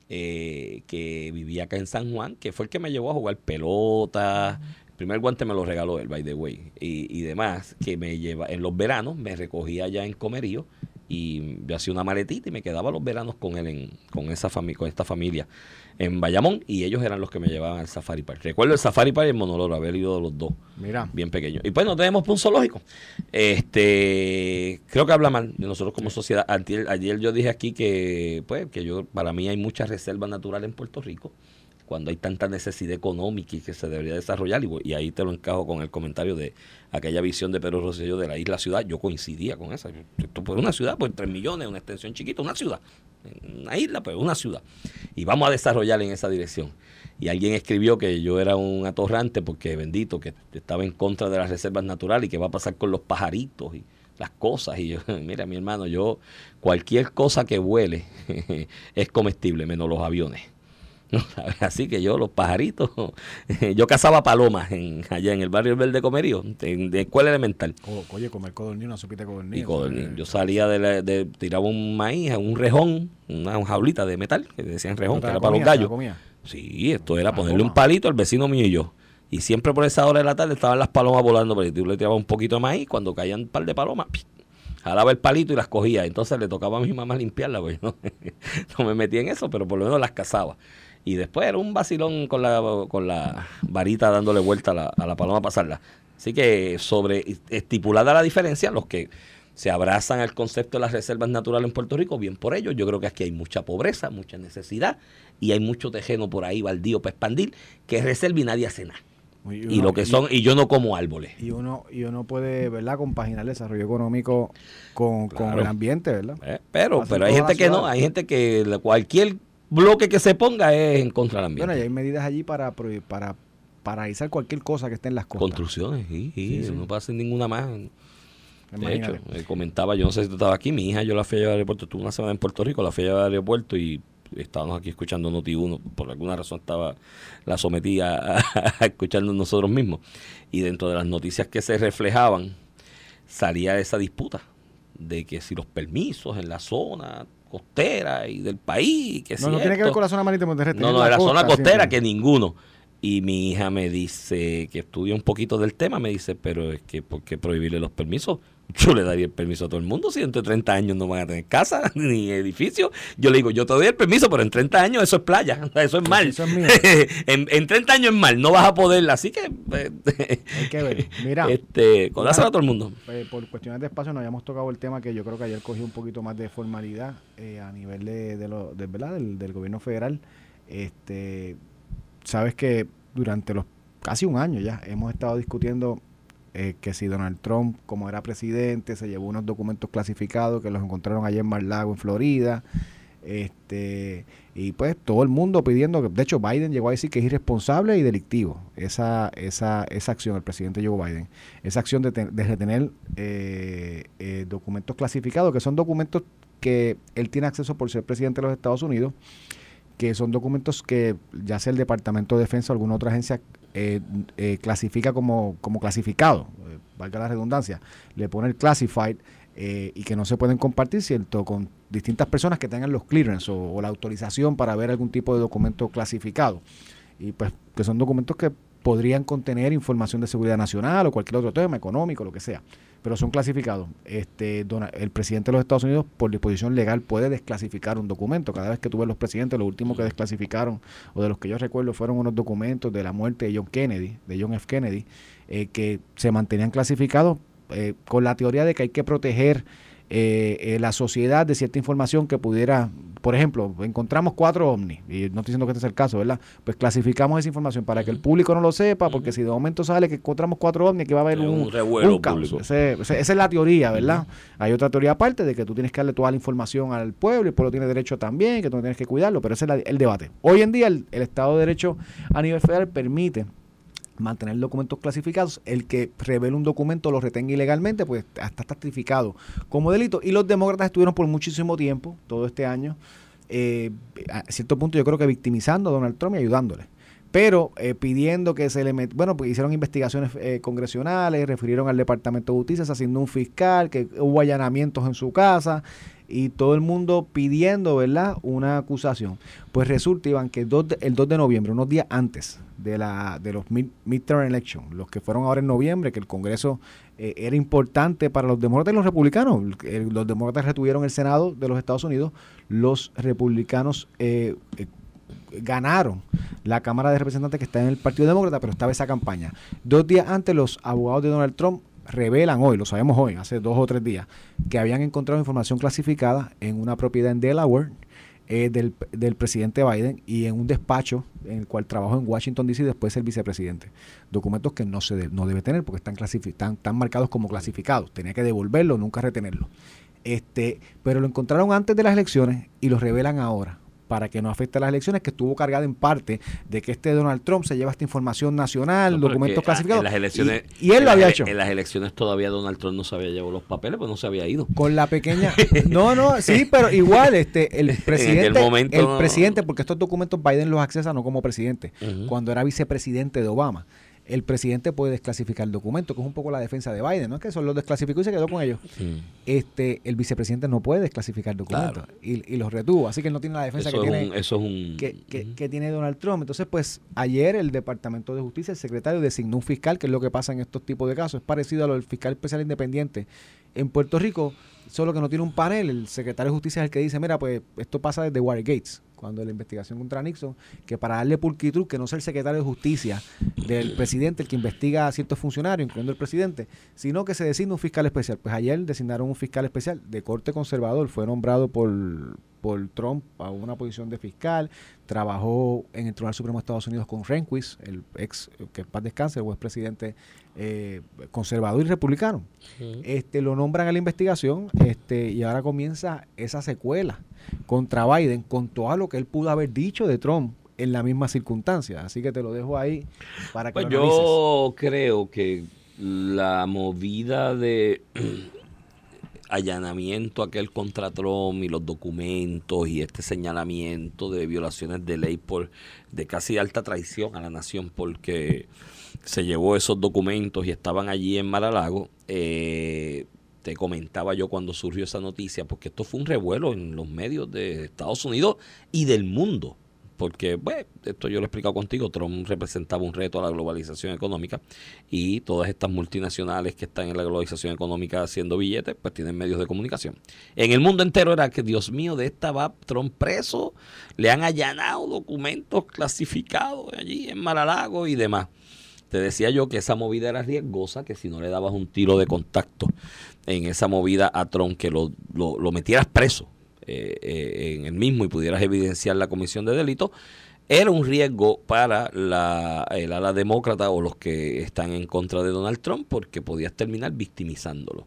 eh, que vivía acá en San Juan, que fue el que me llevó a jugar pelota. El primer guante me lo regaló él, by the way, y, y demás, que me lleva en los veranos, me recogía allá en Comerío y yo hacía una maletita y me quedaba los veranos con él, en, con, esa fami- con esta familia en Bayamón y ellos eran los que me llevaban al Safari Park. Recuerdo el Safari Park y el Monoloro, haber ido los dos Mira. bien pequeños. Y pues no tenemos un zoológico. Este, creo que habla mal de nosotros como sociedad. Ayer, ayer yo dije aquí que, pues, que yo, para mí hay muchas reservas naturales en Puerto Rico cuando hay tanta necesidad económica y que se debería desarrollar. Y, y ahí te lo encajo con el comentario de aquella visión de Pedro Rosselló de la isla ciudad. Yo coincidía con esa. Esto por una ciudad, pues 3 millones, una extensión chiquita, una ciudad. Una isla, pues una ciudad. Y vamos a desarrollar en esa dirección. Y alguien escribió que yo era un atorrante porque bendito, que estaba en contra de las reservas naturales y que va a pasar con los pajaritos y las cosas. Y yo, (laughs) mira, mi hermano, yo cualquier cosa que vuele (laughs) es comestible, menos los aviones. (laughs) Así que yo, los pajaritos, (laughs) yo cazaba palomas en, allá en el barrio Verde Comerío, en- de escuela elemental. Oye, comer codorniz, una sopita de codorniz. Y codorniz. Yo salía de, la- de tiraba un maíz, un rejón, una jaulita de metal, que decían rejón, ¿Te que era para los gallos. Sí, esto era Ah, ponerle un palito al vecino mío y yo. Y siempre por esa hora de la tarde estaban las palomas volando, pero tú le tirabas un poquito de maíz, cuando caían un par de palomas, jalaba el palito y las cogía. Entonces le tocaba a mi mamá limpiarlas, porque yo (laughs) no, no me metía en eso, pero por lo menos las cazaba. Y después era un vacilón con la, con la varita dándole vuelta a la, a la paloma para pasarla. Así que sobre estipulada la diferencia, los que se abrazan al concepto de las reservas naturales en Puerto Rico, bien por ello. Yo creo que aquí hay mucha pobreza, mucha necesidad y hay mucho terreno por ahí baldío para expandir, que es reserva y nadie hace nada. Y lo que son, y yo no como árboles. Y uno, y uno puede, ¿verdad?, compaginar el desarrollo económico con, con el ambiente, ¿verdad? Eh, Pero, pero hay gente que no, hay gente que cualquier bloque que se ponga es en contra del ambiente. Bueno, y hay medidas allí para, para paralizar cualquier cosa que esté en las costas. Construcciones, sí, sí, Sí, sí. no pasa ninguna más. De Imagínate. hecho, eh, comentaba, yo no sé si tú estabas aquí, mi hija yo la fui a llevar al aeropuerto, estuve una semana en Puerto Rico, la fui a llevar al aeropuerto y estábamos aquí escuchando Noti1, por alguna razón estaba, la sometí a, a- (laughs) a escucharnos nosotros mismos. Y dentro de las noticias que se reflejaban, salía esa disputa de que si los permisos en la zona costera y del país, que si No, no tiene que ver con la zona marítima terrestre. no, no, de la zona costa costera siempre. que ninguno. Y mi hija me dice, que estudia un poquito del tema, me dice, pero es que, ¿por qué prohibirle los permisos? (laughs) Yo le daría el permiso a todo el mundo si entre 30 años no van a tener casa (laughs) ni edificio. Yo le digo, yo te doy el permiso, pero en 30 años eso es playa, (laughs) eso es mal. Eso es en, en 30 años es mal, no vas a poder, así que... Hay que ver. Mira, este, conáselo a todo el mundo. eh, por cuestiones de espacio no habíamos tocado el tema que yo creo que ayer cogió un poquito más de formalidad eh, a nivel de, de lo, de, ¿verdad? Del, del gobierno federal. Este, sabes que durante los casi un año ya hemos estado discutiendo eh, que si Donald Trump, como era presidente, se llevó unos documentos clasificados que los encontraron allá en Mar-Lago, en Florida. Este, y pues todo el mundo pidiendo que, de hecho, Biden llegó a decir que es irresponsable y delictivo esa, esa, esa acción, el presidente Joe Biden, esa acción de, te- de retener eh, eh, documentos clasificados, que son documentos que él tiene acceso por ser presidente de los Estados Unidos, que son documentos que ya sea el Departamento de Defensa o alguna otra agencia eh, eh, clasifica como, como clasificado, eh, valga la redundancia, le pone el classified y que no se pueden compartir. Con distintas personas que tengan los clearance o la autorización para ver algún tipo de documento clasificado. Y pues que son documentos que podrían contener información de seguridad nacional o cualquier otro tema económico, lo que sea, pero son clasificados. Este, el presidente de los Estados Unidos, por disposición legal, puede desclasificar un documento. Cada vez que tú ves los presidentes, lo último que desclasificaron, o de los que yo recuerdo, fueron unos documentos de la muerte de John Kennedy, de John F. Kennedy, eh, que se mantenían clasificados eh, con la teoría de que hay que proteger eh, eh, la sociedad de cierta información que pudiera, por ejemplo, encontramos cuatro ovnis, y no estoy diciendo que este es el caso, ¿verdad? Pues clasificamos esa información para que el público no lo sepa, porque si de momento sale que encontramos cuatro ovnis, que va a haber un, un revuelo un caos. público. Ese- ese- esa es la teoría, ¿verdad? Hay otra teoría aparte de que tú tienes que darle toda la información al pueblo y el pueblo tiene derecho también, que tú no tienes que cuidarlo, pero ese es la- el debate. Hoy en día el, el Estado de Derecho a nivel federal permite mantener documentos clasificados, el que revele un documento lo retenga ilegalmente, pues está tipificado como delito. Y los demócratas estuvieron por muchísimo tiempo, todo este año, eh, a cierto punto yo creo que victimizando a Donald Trump y ayudándole. Pero eh, pidiendo que se le met... bueno, pues hicieron investigaciones eh, congresionales, refirieron al Departamento de Justicia, se un fiscal, que hubo allanamientos en su casa y todo el mundo pidiendo, ¿verdad?, una acusación. Pues resulta, Iván, que el 2 de, el 2 de noviembre, unos días antes de, la, de los mid- midterm elections, los que fueron ahora en noviembre, que el Congreso eh, era importante para los demócratas y los republicanos. Los demócratas retuvieron el Senado de los Estados Unidos, los republicanos eh, eh, ganaron la Cámara de Representantes que está en el Partido Demócrata, pero estaba esa campaña. Dos días antes, los abogados de Donald Trump revelan hoy, lo sabemos hoy, hace dos o tres días, que habían encontrado información clasificada en una propiedad en Delaware eh, del, del presidente Biden y en un despacho en el cual trabajó en Washington DC después el vicepresidente. Documentos que no se no debe tener porque están, están, están marcados como clasificados. Tenía que devolverlo, nunca retenerlo. Este, pero lo encontraron antes de las elecciones y lo revelan ahora para que no afecte a las elecciones, que estuvo cargada en parte de que este Donald Trump se lleva esta información nacional, No, documentos que, clasificados. En las elecciones, y, y él lo había hecho. En las elecciones todavía Donald Trump no se había llevado los papeles, pues no se había ido. Con la pequeña. (laughs) No, no, sí, pero igual, este, el (laughs) presidente. momento el presidente, porque estos documentos Biden los accesa no como presidente, cuando era vicepresidente de Obama. El presidente puede desclasificar el documento, que es un poco la defensa de Biden, ¿no? Es que eso los desclasificó y se quedó con ellos. Este, el vicepresidente no puede desclasificar documentos y, y los retuvo, así que él no tiene la defensa Eso, que es tiene un, eso es un... que, que- que tiene Donald Trump. Entonces, pues ayer el Departamento de Justicia, el secretario, designó un fiscal, que es lo que pasa en estos tipos de casos. Es parecido a lo del fiscal especial independiente en Puerto Rico, solo que no tiene un panel. El secretario de Justicia es el que dice, mira, pues esto pasa desde Watergate, cuando la investigación contra Nixon, que para darle pulcritud, que no sea el secretario de Justicia del presidente el que investiga a ciertos funcionarios, incluyendo el presidente, sino que se designa un fiscal especial. Pues ayer designaron un fiscal especial de corte conservador, fue nombrado por por Trump a una posición de fiscal, trabajó en el Tribunal Supremo de Estados Unidos con Rehnquist, el ex, que en paz descanse, el ex presidente eh, conservador y republicano. Este, lo nombran a la investigación este, y ahora comienza esa secuela contra Biden con todo lo que él pudo haber dicho de Trump en la misma circunstancia. Así que te lo dejo ahí para que Pues lo yo creo que la movida de allanamiento aquel contra Trump y los documentos y este señalamiento de violaciones de ley por de casi alta traición a la nación porque se llevó esos documentos y estaban allí en Mar-a-Lago eh, te comentaba yo cuando surgió esa noticia porque esto fue un revuelo en los medios de Estados Unidos y del mundo porque, bueno, esto yo lo he explicado contigo, Trump representaba un reto a la globalización económica y todas estas multinacionales que están en la globalización económica haciendo billetes, pues tienen medios de comunicación. En el mundo entero era que, Dios mío, de esta va Trump preso, le han allanado documentos clasificados allí en Maralago y demás. Te decía yo que esa movida era riesgosa, que si no le dabas un tiro de contacto en esa movida a Trump, que lo, lo, lo metieras preso eh, eh, en el mismo y pudieras evidenciar la comisión de delito, era un riesgo para la, el ala demócrata o los que están en contra de Donald Trump porque podías terminar victimizándolo.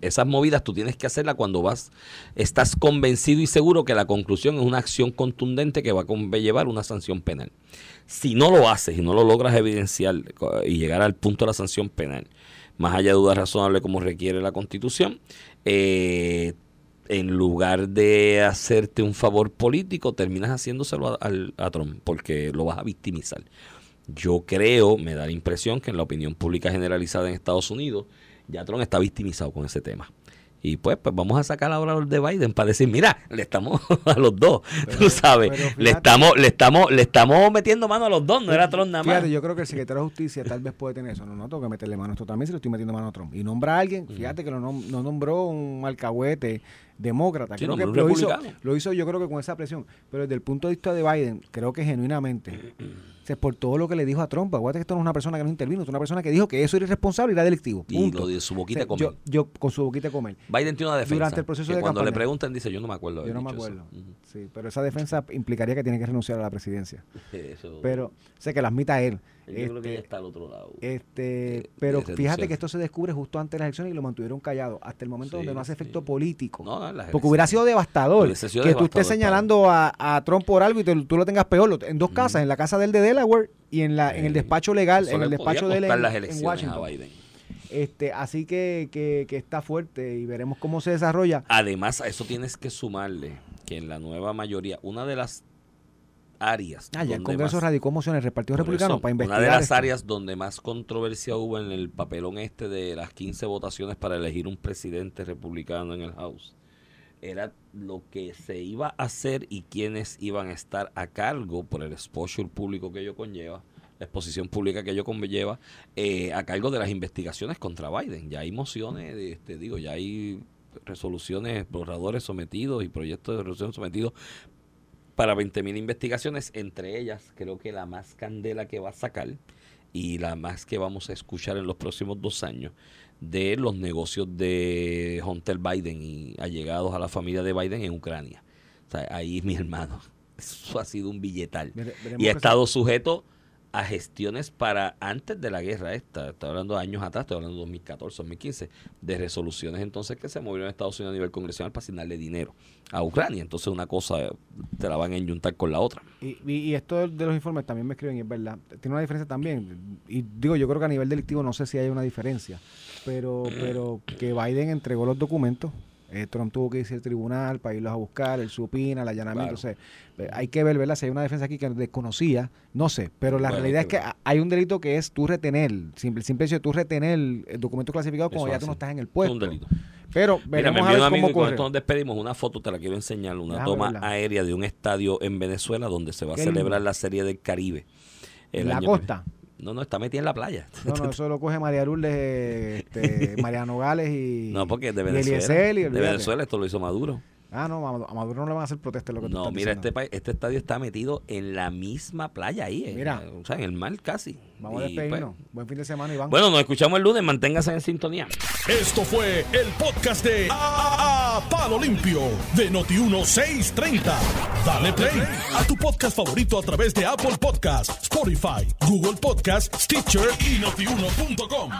Esas movidas tú tienes que hacerlas cuando vas, estás convencido y seguro que la conclusión es una acción contundente que va a conllevar una sanción penal. Si no lo haces y no lo logras evidenciar y llegar al punto de la sanción penal, más allá de duda razonable como requiere la constitución, eh, en lugar de hacerte un favor político, terminas haciéndoselo a, a, a, Trump porque lo vas a victimizar. Yo creo, me da la impresión que en la opinión pública generalizada en Estados Unidos, ya Trump está victimizado con ese tema. Y pues, pues vamos a sacar ahora los de Biden para decir, mira, le estamos (laughs) a los dos, (laughs) pero, tú sabes, fíjate, le estamos, le estamos, le estamos metiendo mano a los dos, no era Trump nada más. Fíjate, yo creo que el secretario de Justicia tal vez puede tener eso. No, no tengo que meterle mano a esto también si le estoy metiendo mano a Trump. Y nombra a alguien, fíjate que lo nom no nombró un alcahuete demócrata. Sí, creo no, que lo hizo, lo hizo yo creo que con esa presión. Pero desde el punto de vista de Biden, creo que genuinamente, o sea, por todo lo que le dijo a Trump, acuérdate que esto no es una persona que no intervino, es una persona que dijo que eso era irresponsable y era delictivo. Punto. Y lo de su boquita o sea, comer. Yo, yo, con su boquita comer. Biden tiene una defensa. Durante el proceso que de cuando campaña. le preguntan dice, yo no me acuerdo. Yo no me acuerdo. Sí, pero esa defensa implicaría que tiene que renunciar a la presidencia. (laughs) Eso. Pero sé que la admita él. Yo este, creo que ya está al otro lado. Este, eh, pero fíjate que esto se descubre justo antes de las elecciones y lo mantuvieron callado hasta el momento sí, donde no hace efecto sí. político. No, porque hubiera sido devastador que devastador, tú estés señalando a, a, Trump por algo y te, tú lo tengas peor. En dos mm. casas, en la casa del de Delaware y en la en el despacho legal, en el despacho de él en, en Washington. Este, así que, que, que, está fuerte y veremos cómo se desarrolla. Además, a eso tienes que sumarle que en la nueva mayoría, una de las áreas. Ah, ya el Congreso más, radicó mociones del Partido Republicano eso, para investigar. Una de las esto. áreas donde más controversia hubo en el papelón este de las 15 votaciones para elegir un presidente republicano en el House era lo que se iba a hacer y quiénes iban a estar a cargo por el exposure público que ello conlleva, la exposición pública que ello conlleva, eh, a cargo de las investigaciones contra Biden. Ya hay mociones, este, digo, ya hay resoluciones, borradores sometidos y proyectos de resolución sometidos para 20.000 investigaciones, entre ellas creo que la más candela que va a sacar y la más que vamos a escuchar en los próximos dos años de los negocios de Hunter Biden y allegados a la familia de Biden en Ucrania. O sea, ahí (laughs) mi hermano, eso ha sido un billetal. Vere, y ha estado sujeto a gestiones para antes de la guerra esta, estoy hablando de años atrás, estoy hablando de 2014, 2015, de resoluciones entonces que se movieron en Estados Unidos a nivel congresional para asignarle dinero a Ucrania. Entonces una cosa te la van a enyuntar con la otra. Y, y, y esto de los informes también me escriben y es verdad. Tiene una diferencia también. Y digo, yo creo que a nivel delictivo no sé si hay una diferencia, pero, pero que Biden entregó los documentos eh, Trump tuvo que irse al tribunal para irlos a buscar, el supina, el allanamiento. Claro. O sea, hay que ver, ¿verdad? Si hay una defensa aquí que desconocía, no sé. Pero la bueno, realidad es que hay un delito que es tú retener, simple, simple hecho de tú retener el documento clasificado como ya tú no estás en el puesto. Es un delito. Pero veremos Mira, me a ver un amigo cómo corre. esto nos despedimos. Una foto te la quiero enseñar, una toma aérea de un estadio en Venezuela donde se va a celebrar lindo. la Serie del Caribe. el la año- costa. No, no, está metida en la playa. (laughs) No, no, eso lo coge María Lourdes, este, (laughs) Mariano Gales y. No, porque de Venezuela. Y de. Venezuela esto lo hizo Maduro. Ah, no, a Maduro- a no le van a hacer protesta, es lo que tú No, estás mira, diciendo. este, este estadio está metido en la misma playa ahí. eh, Mira. o sea, en el mar casi. Vamos a Y, despedirnos. pues, Buen fin de semana, Iván. bueno, nos escuchamos el lunes. Manténgase en sintonía. Esto fue el podcast de A, A- Palo Limpio de Noti1630. Dale play a tu podcast favorito a través de Apple Podcasts, Spotify, Google Podcasts, Stitcher y notiuno.com.